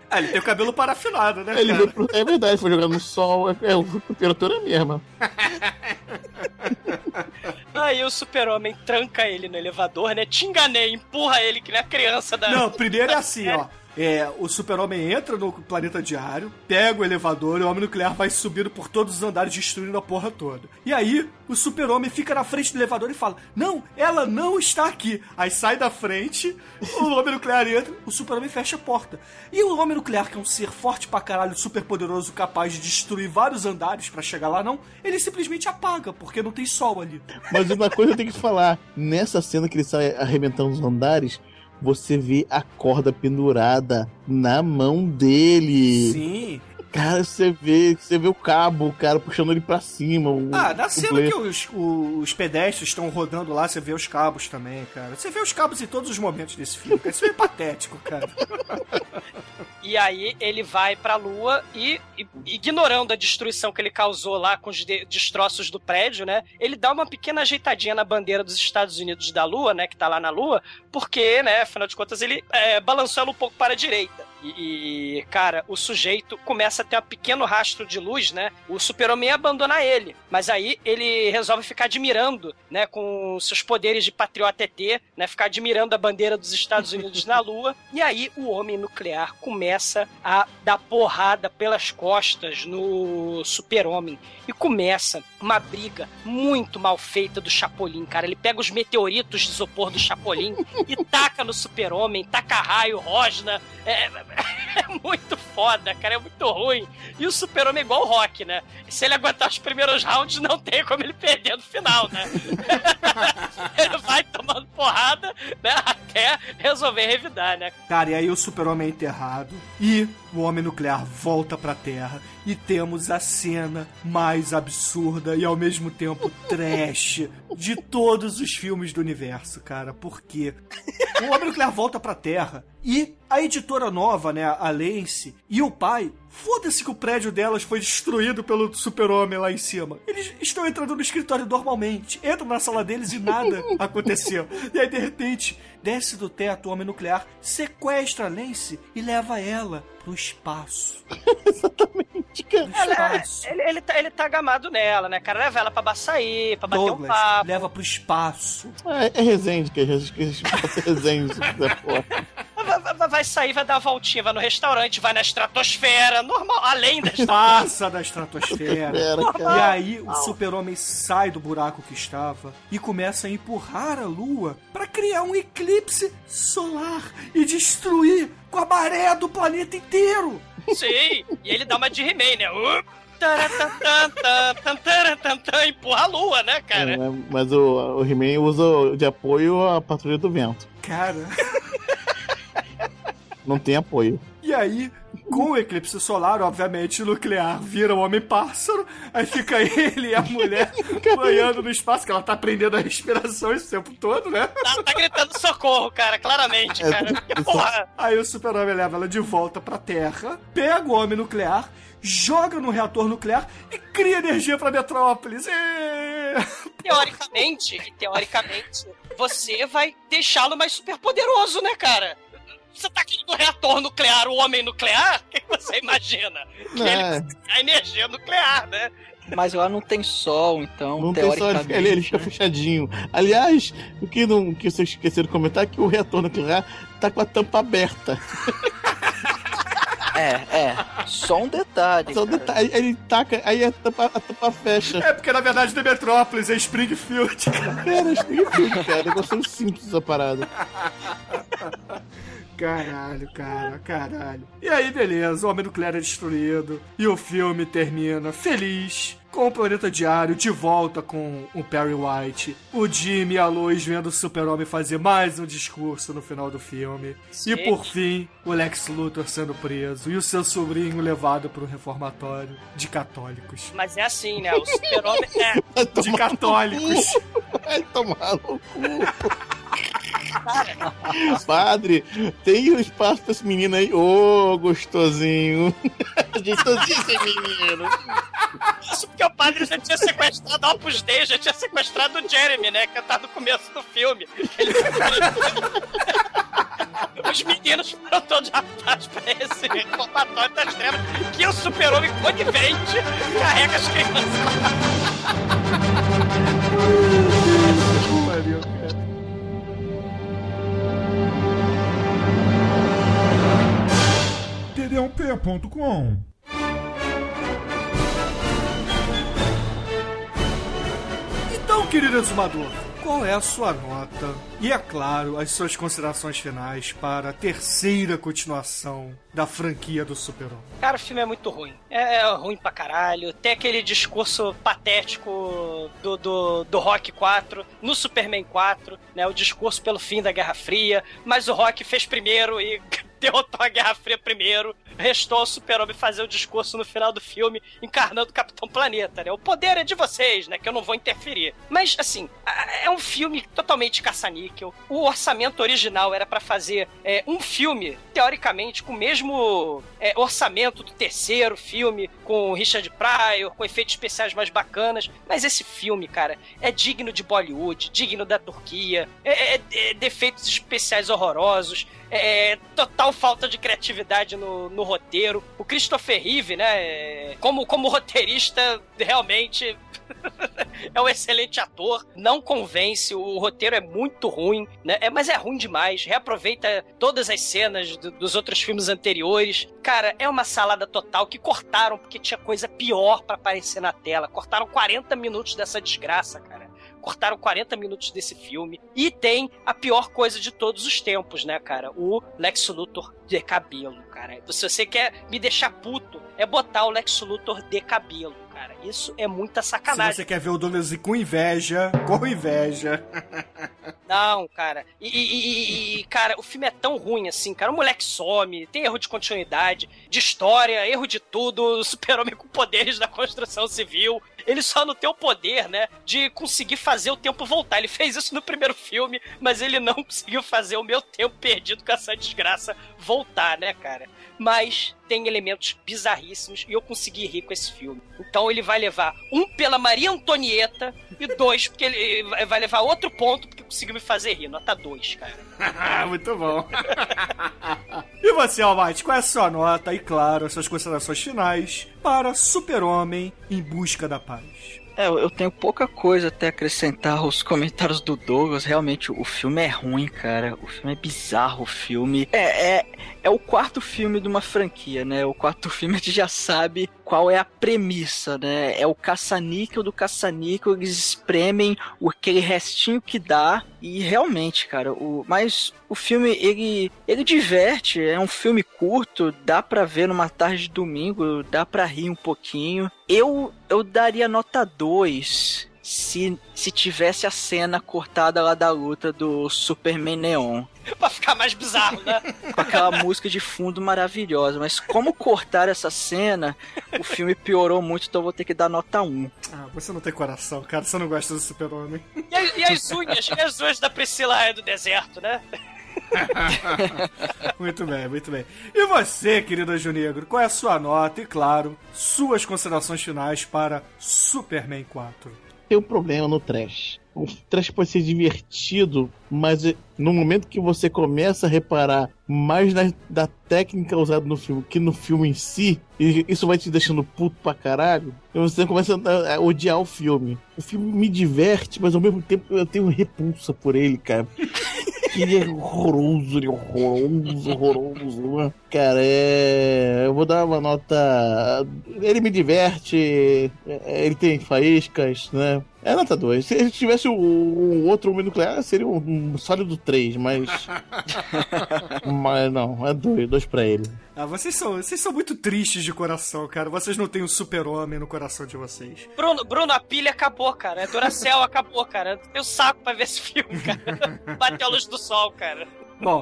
Ah, ele tem o cabelo parafinado, né, Ele cara? pro- é verdade, foi jogar no sol, é, é a temperatura é a mesma. Aí o super-homem tranca ele no elevador, né? Te enganei, empurra ele que nem a criança da. Não, primeiro é assim, ó. É, o super-homem entra no planeta diário, pega o elevador e o homem nuclear vai subindo por todos os andares, destruindo a porra toda. E aí, o super-homem fica na frente do elevador e fala: Não, ela não está aqui. Aí sai da frente, o homem nuclear entra, o super-homem fecha a porta. E o homem nuclear, que é um ser forte pra caralho, super poderoso, capaz de destruir vários andares pra chegar lá, não, ele simplesmente apaga, porque não tem sol ali. Mas uma coisa eu tenho que falar: nessa cena que ele sai arrebentando os andares, você vê a corda pendurada na mão dele. Sim. Cara, você vê, você vê o cabo, o cara puxando ele pra cima. O, Ah, na cena que os, os pedestres estão rodando lá, você vê os cabos também, cara. Você vê os cabos em todos os momentos desse filme, cara. Isso é patético, cara. E aí ele vai pra lua e, e- ignorando a destruição que ele causou lá com os de- destroços do prédio, né? Ele dá uma pequena ajeitadinha na bandeira dos Estados Unidos da lua, né? Que tá lá na lua, porque, né, afinal de contas, ele é, balançou ela um pouco para a direita. E, e, cara, o sujeito começa a ter um pequeno rastro de luz, né? O super-homem abandona ele. Mas aí ele resolve ficar admirando, né? Com seus poderes de patriota ET, né? Ficar admirando a bandeira dos Estados Unidos na Lua. E aí o homem nuclear começa a dar porrada pelas costas no super-homem. E começa uma briga muito mal feita do Chapolin, cara. Ele pega os meteoritos de isopor do Chapolin e taca no super-homem, taca raio, rosna. É, é muito foda, cara. É muito ruim. E o super-homem é igual o Rock, né? Se ele aguentar os primeiros rounds, não tem como ele perder no final, né? ele vai tomando porrada, né? Até resolver revidar, né? Cara, e aí o super-homem é enterrado e o homem nuclear volta pra Terra e temos a cena mais absurda e ao mesmo tempo trash de todos os filmes do universo, cara. Por quê? O homem nuclear volta pra Terra e a editora nova, né, a Lance e o pai, foda-se que o prédio delas foi destruído pelo super-homem lá em cima. Eles estão entrando no escritório normalmente, entram na sala deles e nada aconteceu. E aí, de repente, desce do teto o homem nuclear, sequestra a Lance e leva ela pro espaço. Ela- ela- ele, ele, tá, ele tá gamado nela, né, cara? Leva ela pra açaí, pra bater um Douglas, papo. leva pro espaço. É, é Resende, que ser Resende, pôr. Vai, sair, vai dar uma voltinha, vai no restaurante, vai na estratosfera, normal, além da Passa da estratosfera. Estratosfera, e aí o super-homem sai do buraco que estava e começa a empurrar a lua para criar um eclipse solar e destruir com a maré do planeta inteiro. Sim, e ele dá uma de He-Man, né? Uh, empurra a lua, né, cara? É, mas o, o He-Man usa de apoio a Patrulha do Vento. Cara. Não tem apoio. E aí, com o eclipse solar, obviamente, nuclear vira o homem-pássaro, aí fica ele e a mulher banhando no espaço, que ela tá prendendo a respiração esse tempo todo, né? Tá, tá gritando socorro, cara, claramente, É, cara. Que porra! Aí o super-homem leva ela de volta pra Terra, pega o homem nuclear, joga no reator nuclear e cria energia pra Metrópolis. Ê! Teoricamente, teoricamente, você vai deixá-lo mais super poderoso, né, cara? Você tá aqui no reator nuclear, o homem nuclear? O que você imagina? Que ele É. precisa da energia nuclear, né? Mas lá não tem sol, então, Não tem só ele, teoricamente. fica- ele, ele fica fechadinho. Aliás, o que, não, que vocês esqueceram de comentar é que o reator nuclear tá com a tampa aberta. É, é. Só um detalhe. Só um detalhe, ele taca, aí a tampa, a tampa fecha. É porque na verdade não é Metrópolis, é Springfield. Cara, Springfield, cara. Gostei simples dessa parada. Caralho, cara, caralho. E aí, beleza, o homem nuclear é destruído. E o filme termina feliz. Com o planeta diário de volta com o Perry White, o Jimmy e a Lois vendo o Super-Homem fazer mais um discurso no final do filme. Sim. E por fim, o Lex Luthor sendo preso e o seu sobrinho levado para o reformatório de católicos. Mas é assim, né? O super-homem é. De católicos. Vai tomar no cu. Padre, tem um espaço pra esse menino aí. Ô, gostosinho. Gostosinho esse menino. Isso porque o padre já tinha sequestrado a Opus Dei, já tinha sequestrado o Jeremy, né? Que tá no começo do filme. Ele- Os meninos foram todos raptados pra esse reformatório das trevas que o super-homem conivente carrega as crianças. Pariu, cara. td1p.com querido exumador, qual é a sua nota? E, é claro, as suas considerações finais para a terceira continuação da franquia do Super-Homem. Cara, o filme é muito ruim. É, é ruim pra caralho. Tem aquele discurso patético do, do, do Rock 4, no Superman 4, né? O discurso pelo fim da Guerra Fria. Mas o Rock fez primeiro e derrotou a Guerra Fria primeiro. restou ao Super-Homem fazer o discurso no final do filme, encarnando o Capitão Planeta, né? O poder é de vocês, né? Que eu não vou interferir. Mas, assim, é um filme totalmente caça-níquel. O orçamento original era pra fazer é, um filme, teoricamente, com o mesmo é, orçamento do terceiro filme, com Richard Pryor, com efeitos especiais mais bacanas. Mas esse filme, cara, é digno de Bollywood, digno da Turquia, é, é- é defeitos especiais horrorosos, é, total falta de criatividade no, no roteiro. O Christopher Reeve, né, é, como, como roteirista, realmente é um excelente ator, não convence, o roteiro é muito ruim, né? É, mas é ruim demais. Reaproveita todas as cenas do- dos outros filmes anteriores. Cara, é uma salada total que cortaram porque tinha coisa pior pra aparecer na tela. Cortaram 40 minutos dessa desgraça, cara. Cortaram 40 minutos desse filme. E tem a pior coisa de todos os tempos, né, cara? O Lex Luthor de cabelo, cara. Se você quer me deixar puto, é botar o Lex Luthor de cabelo, cara. Isso é muita Se sacanagem. você quer ver o Douglas com inveja, com inveja. Não, cara. E, e- e- cara, o filme é tão ruim assim, cara. O moleque some, tem erro de continuidade, de história, erro de tudo. Super-homem com poderes da construção civil. Ele só não tem o poder, né, de conseguir fazer o tempo voltar. Ele fez isso no primeiro filme, mas ele não conseguiu fazer o meu tempo perdido com essa desgraça voltar, né, cara? Mas tem elementos bizarríssimos e eu consegui rir com esse filme. Então ele vai levar um pela Maria Antonieta e dois porque ele vai levar outro ponto porque conseguiu me fazer rir. Nota dois, cara. Muito bom. e você, Almighty, qual é a sua nota e, claro, as suas considerações finais para Super-Homem em Busca da Paz? É, eu tenho pouca coisa até acrescentar aos comentários do Douglas. Realmente, o filme é ruim, cara. O filme é bizarro, o filme. É, é, é o quarto filme de uma franquia, né? O quarto filme a gente já sabe qual é a premissa, né? É o caça-níquel do caça-níquel. Eles espremem aquele restinho que dá. E realmente, cara, o, mas o filme, ele, ele diverte. É um filme curto, dá pra ver numa tarde de domingo, dá pra rir um pouquinho. Eu, eu daria nota 2 se, se tivesse a cena cortada lá da luta do Superman Neon. pra ficar mais bizarro, né? Com aquela música de fundo maravilhosa. Mas como cortar essa cena, o filme piorou muito, então eu vou ter que dar nota 1. Ah, você não tem coração, cara. Você não gosta do Super-Homem. E, e as unhas? E as unhas da Priscila é do deserto, né? muito bem, muito bem. E você, querido Anjo Negro, qual é a sua nota e, claro, suas considerações finais para Superman 4? Tem um problema no trash. O trash pode ser divertido, mas eh, no momento que você começa a reparar mais na, da técnica usada no filme que no filme em si, e isso vai te deixando puto pra caralho, e você começa a, a odiar o filme. O filme me diverte, mas ao mesmo tempo eu tenho repulsa por ele, cara. É horroroso, é horroroso, horroroso. né? Cara, é. Eu vou dar uma nota. Ele me diverte, é, ele tem faíscas, né? É nota 2. Se ele tivesse o, o outro homem nuclear, seria um, um sólido 3, mas. mas não, é 2, 2 pra ele. Ah, vocês são, vocês são muito tristes de coração, cara. Vocês não têm um super-homem no coração de vocês. Bruno, Bruno, a pilha acabou, cara. A Duracell acabou, cara. Eu saco pra ver esse filme, cara. Bateu a luz do sol, cara. Bom,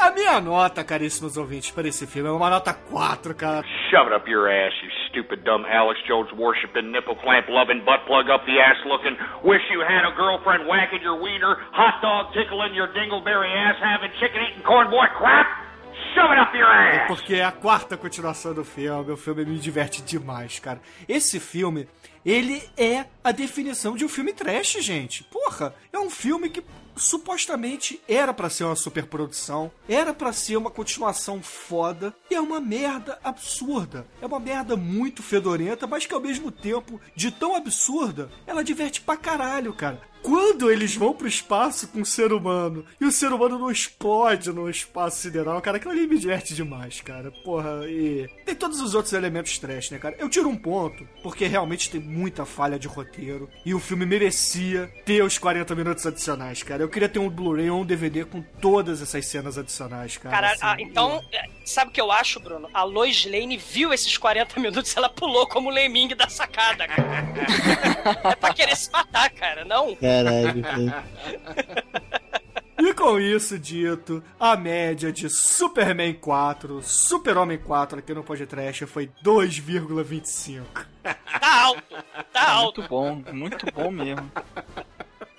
a minha nota, caríssimos ouvintes, para esse filme é uma nota 4, cara. Shove it up your ass, you stupid, dumb Alex Jones worshiping, nipple clamp loving, butt plug up the ass looking, wish you had a girlfriend whacking your wiener, hot dog tickling your dingleberry ass having chicken eating corn boy crap. Shove it up your ass! Porque é a quarta continuação do filme. O filme me diverte demais, cara. Esse filme, ele é a definição de um filme trash, gente. Porra, é um filme que supostamente era pra ser uma superprodução, era pra ser uma continuação foda, e é uma merda absurda. É uma merda muito fedorenta, mas que ao mesmo tempo, de tão absurda, ela diverte pra caralho, cara. Quando eles vão pro espaço com o ser humano e o ser humano não explode no espaço sideral, cara, aquilo ali me diverte demais, cara. Porra, e tem todos os outros elementos trash, né, cara? Eu tiro um ponto, porque realmente tem muita falha de roteiro e o filme merecia ter os 40 minutos adicionais, cara. Eu queria ter um Blu-ray ou um DVD com todas essas cenas adicionais, cara. Cara, assim, ah, então, é, sabe o que eu acho, Bruno? A Lois Lane viu esses 40 minutos, ela pulou como o Lemming da sacada, cara. é pra querer se matar, cara, não? Caralho, cara. E Com isso dito, a média de Superman 4, Super-Homem 4 aqui no Podcast foi 2,25. Tá alto, tá alto. Muito bom, muito bom mesmo.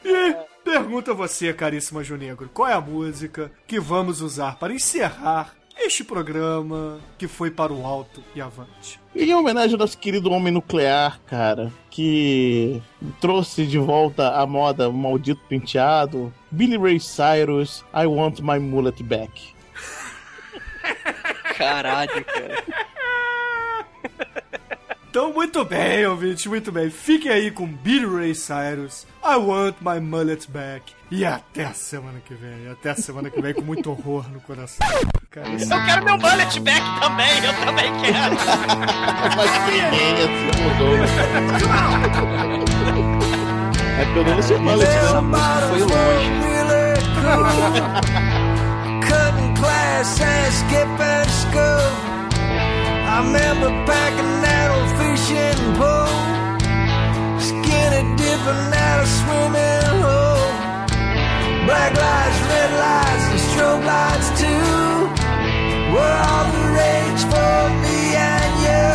E pergunta a você, caríssima Junegro, qual é a música que vamos usar para encerrar este programa que foi para o alto e avante? E em homenagem ao nosso querido homem nuclear, cara, que trouxe de volta a moda o maldito penteado, Billy Ray Cyrus, I Want My Mullet Back. Caralho, cara. Então, muito bem, ouvintes, muito bem. Fiquem aí com Billy Ray Cyrus, I Want My Mullet Back. E até a semana que vem. Até a semana que vem com muito horror no coração. Cara, Eu quero meu mullet back também, eu também quero. Mas ninguém assim mudou, né? É pelo menos seu mullet, né? Foi longe. Cutting class and skipping school. I remember packing that old fishing pole. Skinny dipping at a swimming hole. Black lights, red lights, and strobe lights too. Were all the rage for me and you.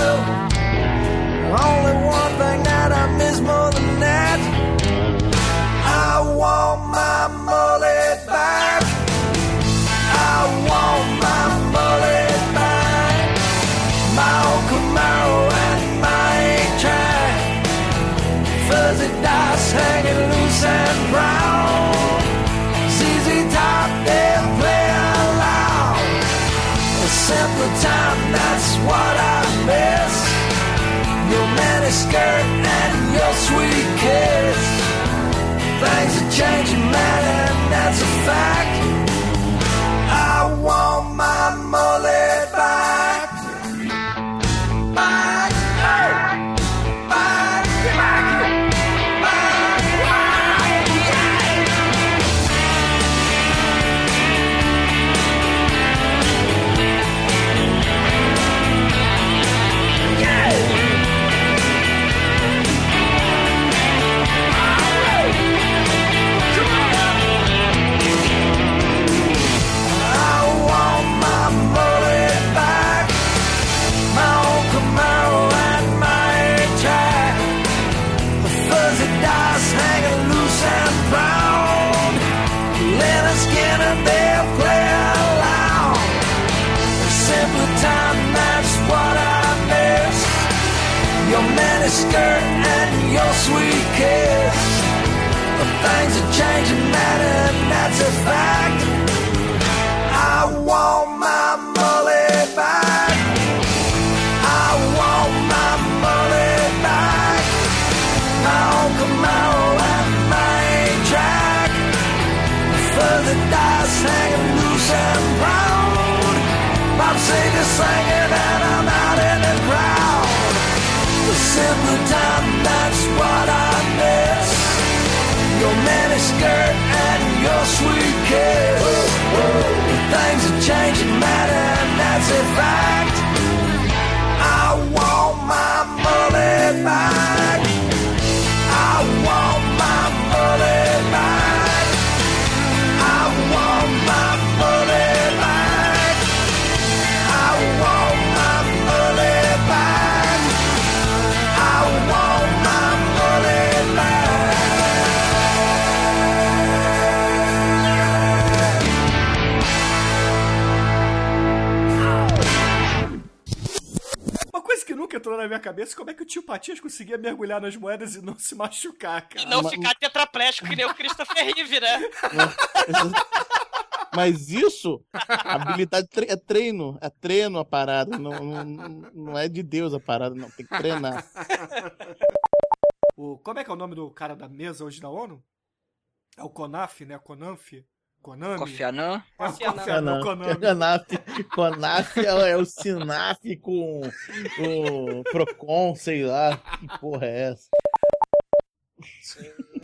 Only one thing that I miss more than that. I want my mullet Your miniskirt and your sweet kiss. But things are changing, man, and that's a fact. I want my mullet care. Whoa, whoa, things are changing, matter, and that's if I entrou na minha cabeça é como é que o tio Patias conseguia mergulhar nas moedas e não se machucar, cara. E não ficar tetraplégico que nem o Christopher Reeve, né? Mas isso, habilidade tre- é treino, é treino a parada, não, não, não é de Deus a parada, não, tem que treinar. O, como é que é o nome do cara da mesa hoje da ONU? É o Conaf, né? Conanf? Konami? Kofi Annan? Ah, Kofi Kofi Annan. Konami. Conaf é, é o Sinaf com o Procon, sei lá, que porra é essa?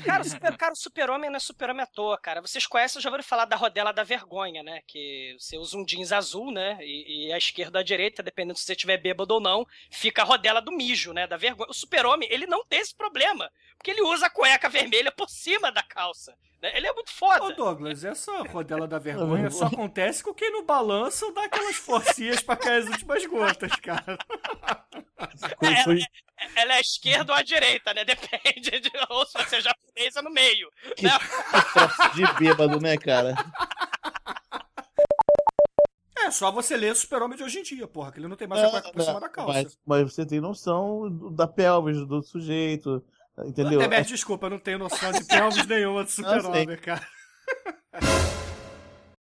Cara, o super, cara, o super-homem não é super-homem à toa, cara. Vocês conhecem, já ouviram falar da rodela da vergonha, né? Que você usa um jeans azul, né? E, e a esquerda ou a direita, dependendo se você estiver bêbado ou não, fica a rodela do mijo, né? Da vergonha. O super-homem, ele não tem esse problema. Porque ele usa a cueca vermelha por cima da calça. Né? Ele é muito foda. Ô Douglas, essa rodela da vergonha só acontece com quem no balanço dá aquelas forcinhas pra cair as últimas gotas, cara. Foi- foi- Ela é a esquerda ou a direita, né? Depende de. Ou se você é japonesa no meio. Né? troço de bêbado, né, cara? É, só você ler o super-homem de hoje em dia, porra, que ele não tem mais a cueca por cima da calça. Mas, mas você tem noção da pelvis do sujeito, Entendeu? Tebet, é- desculpa, eu não tenho noção de pelvis nenhuma de ah, super-homem, cara.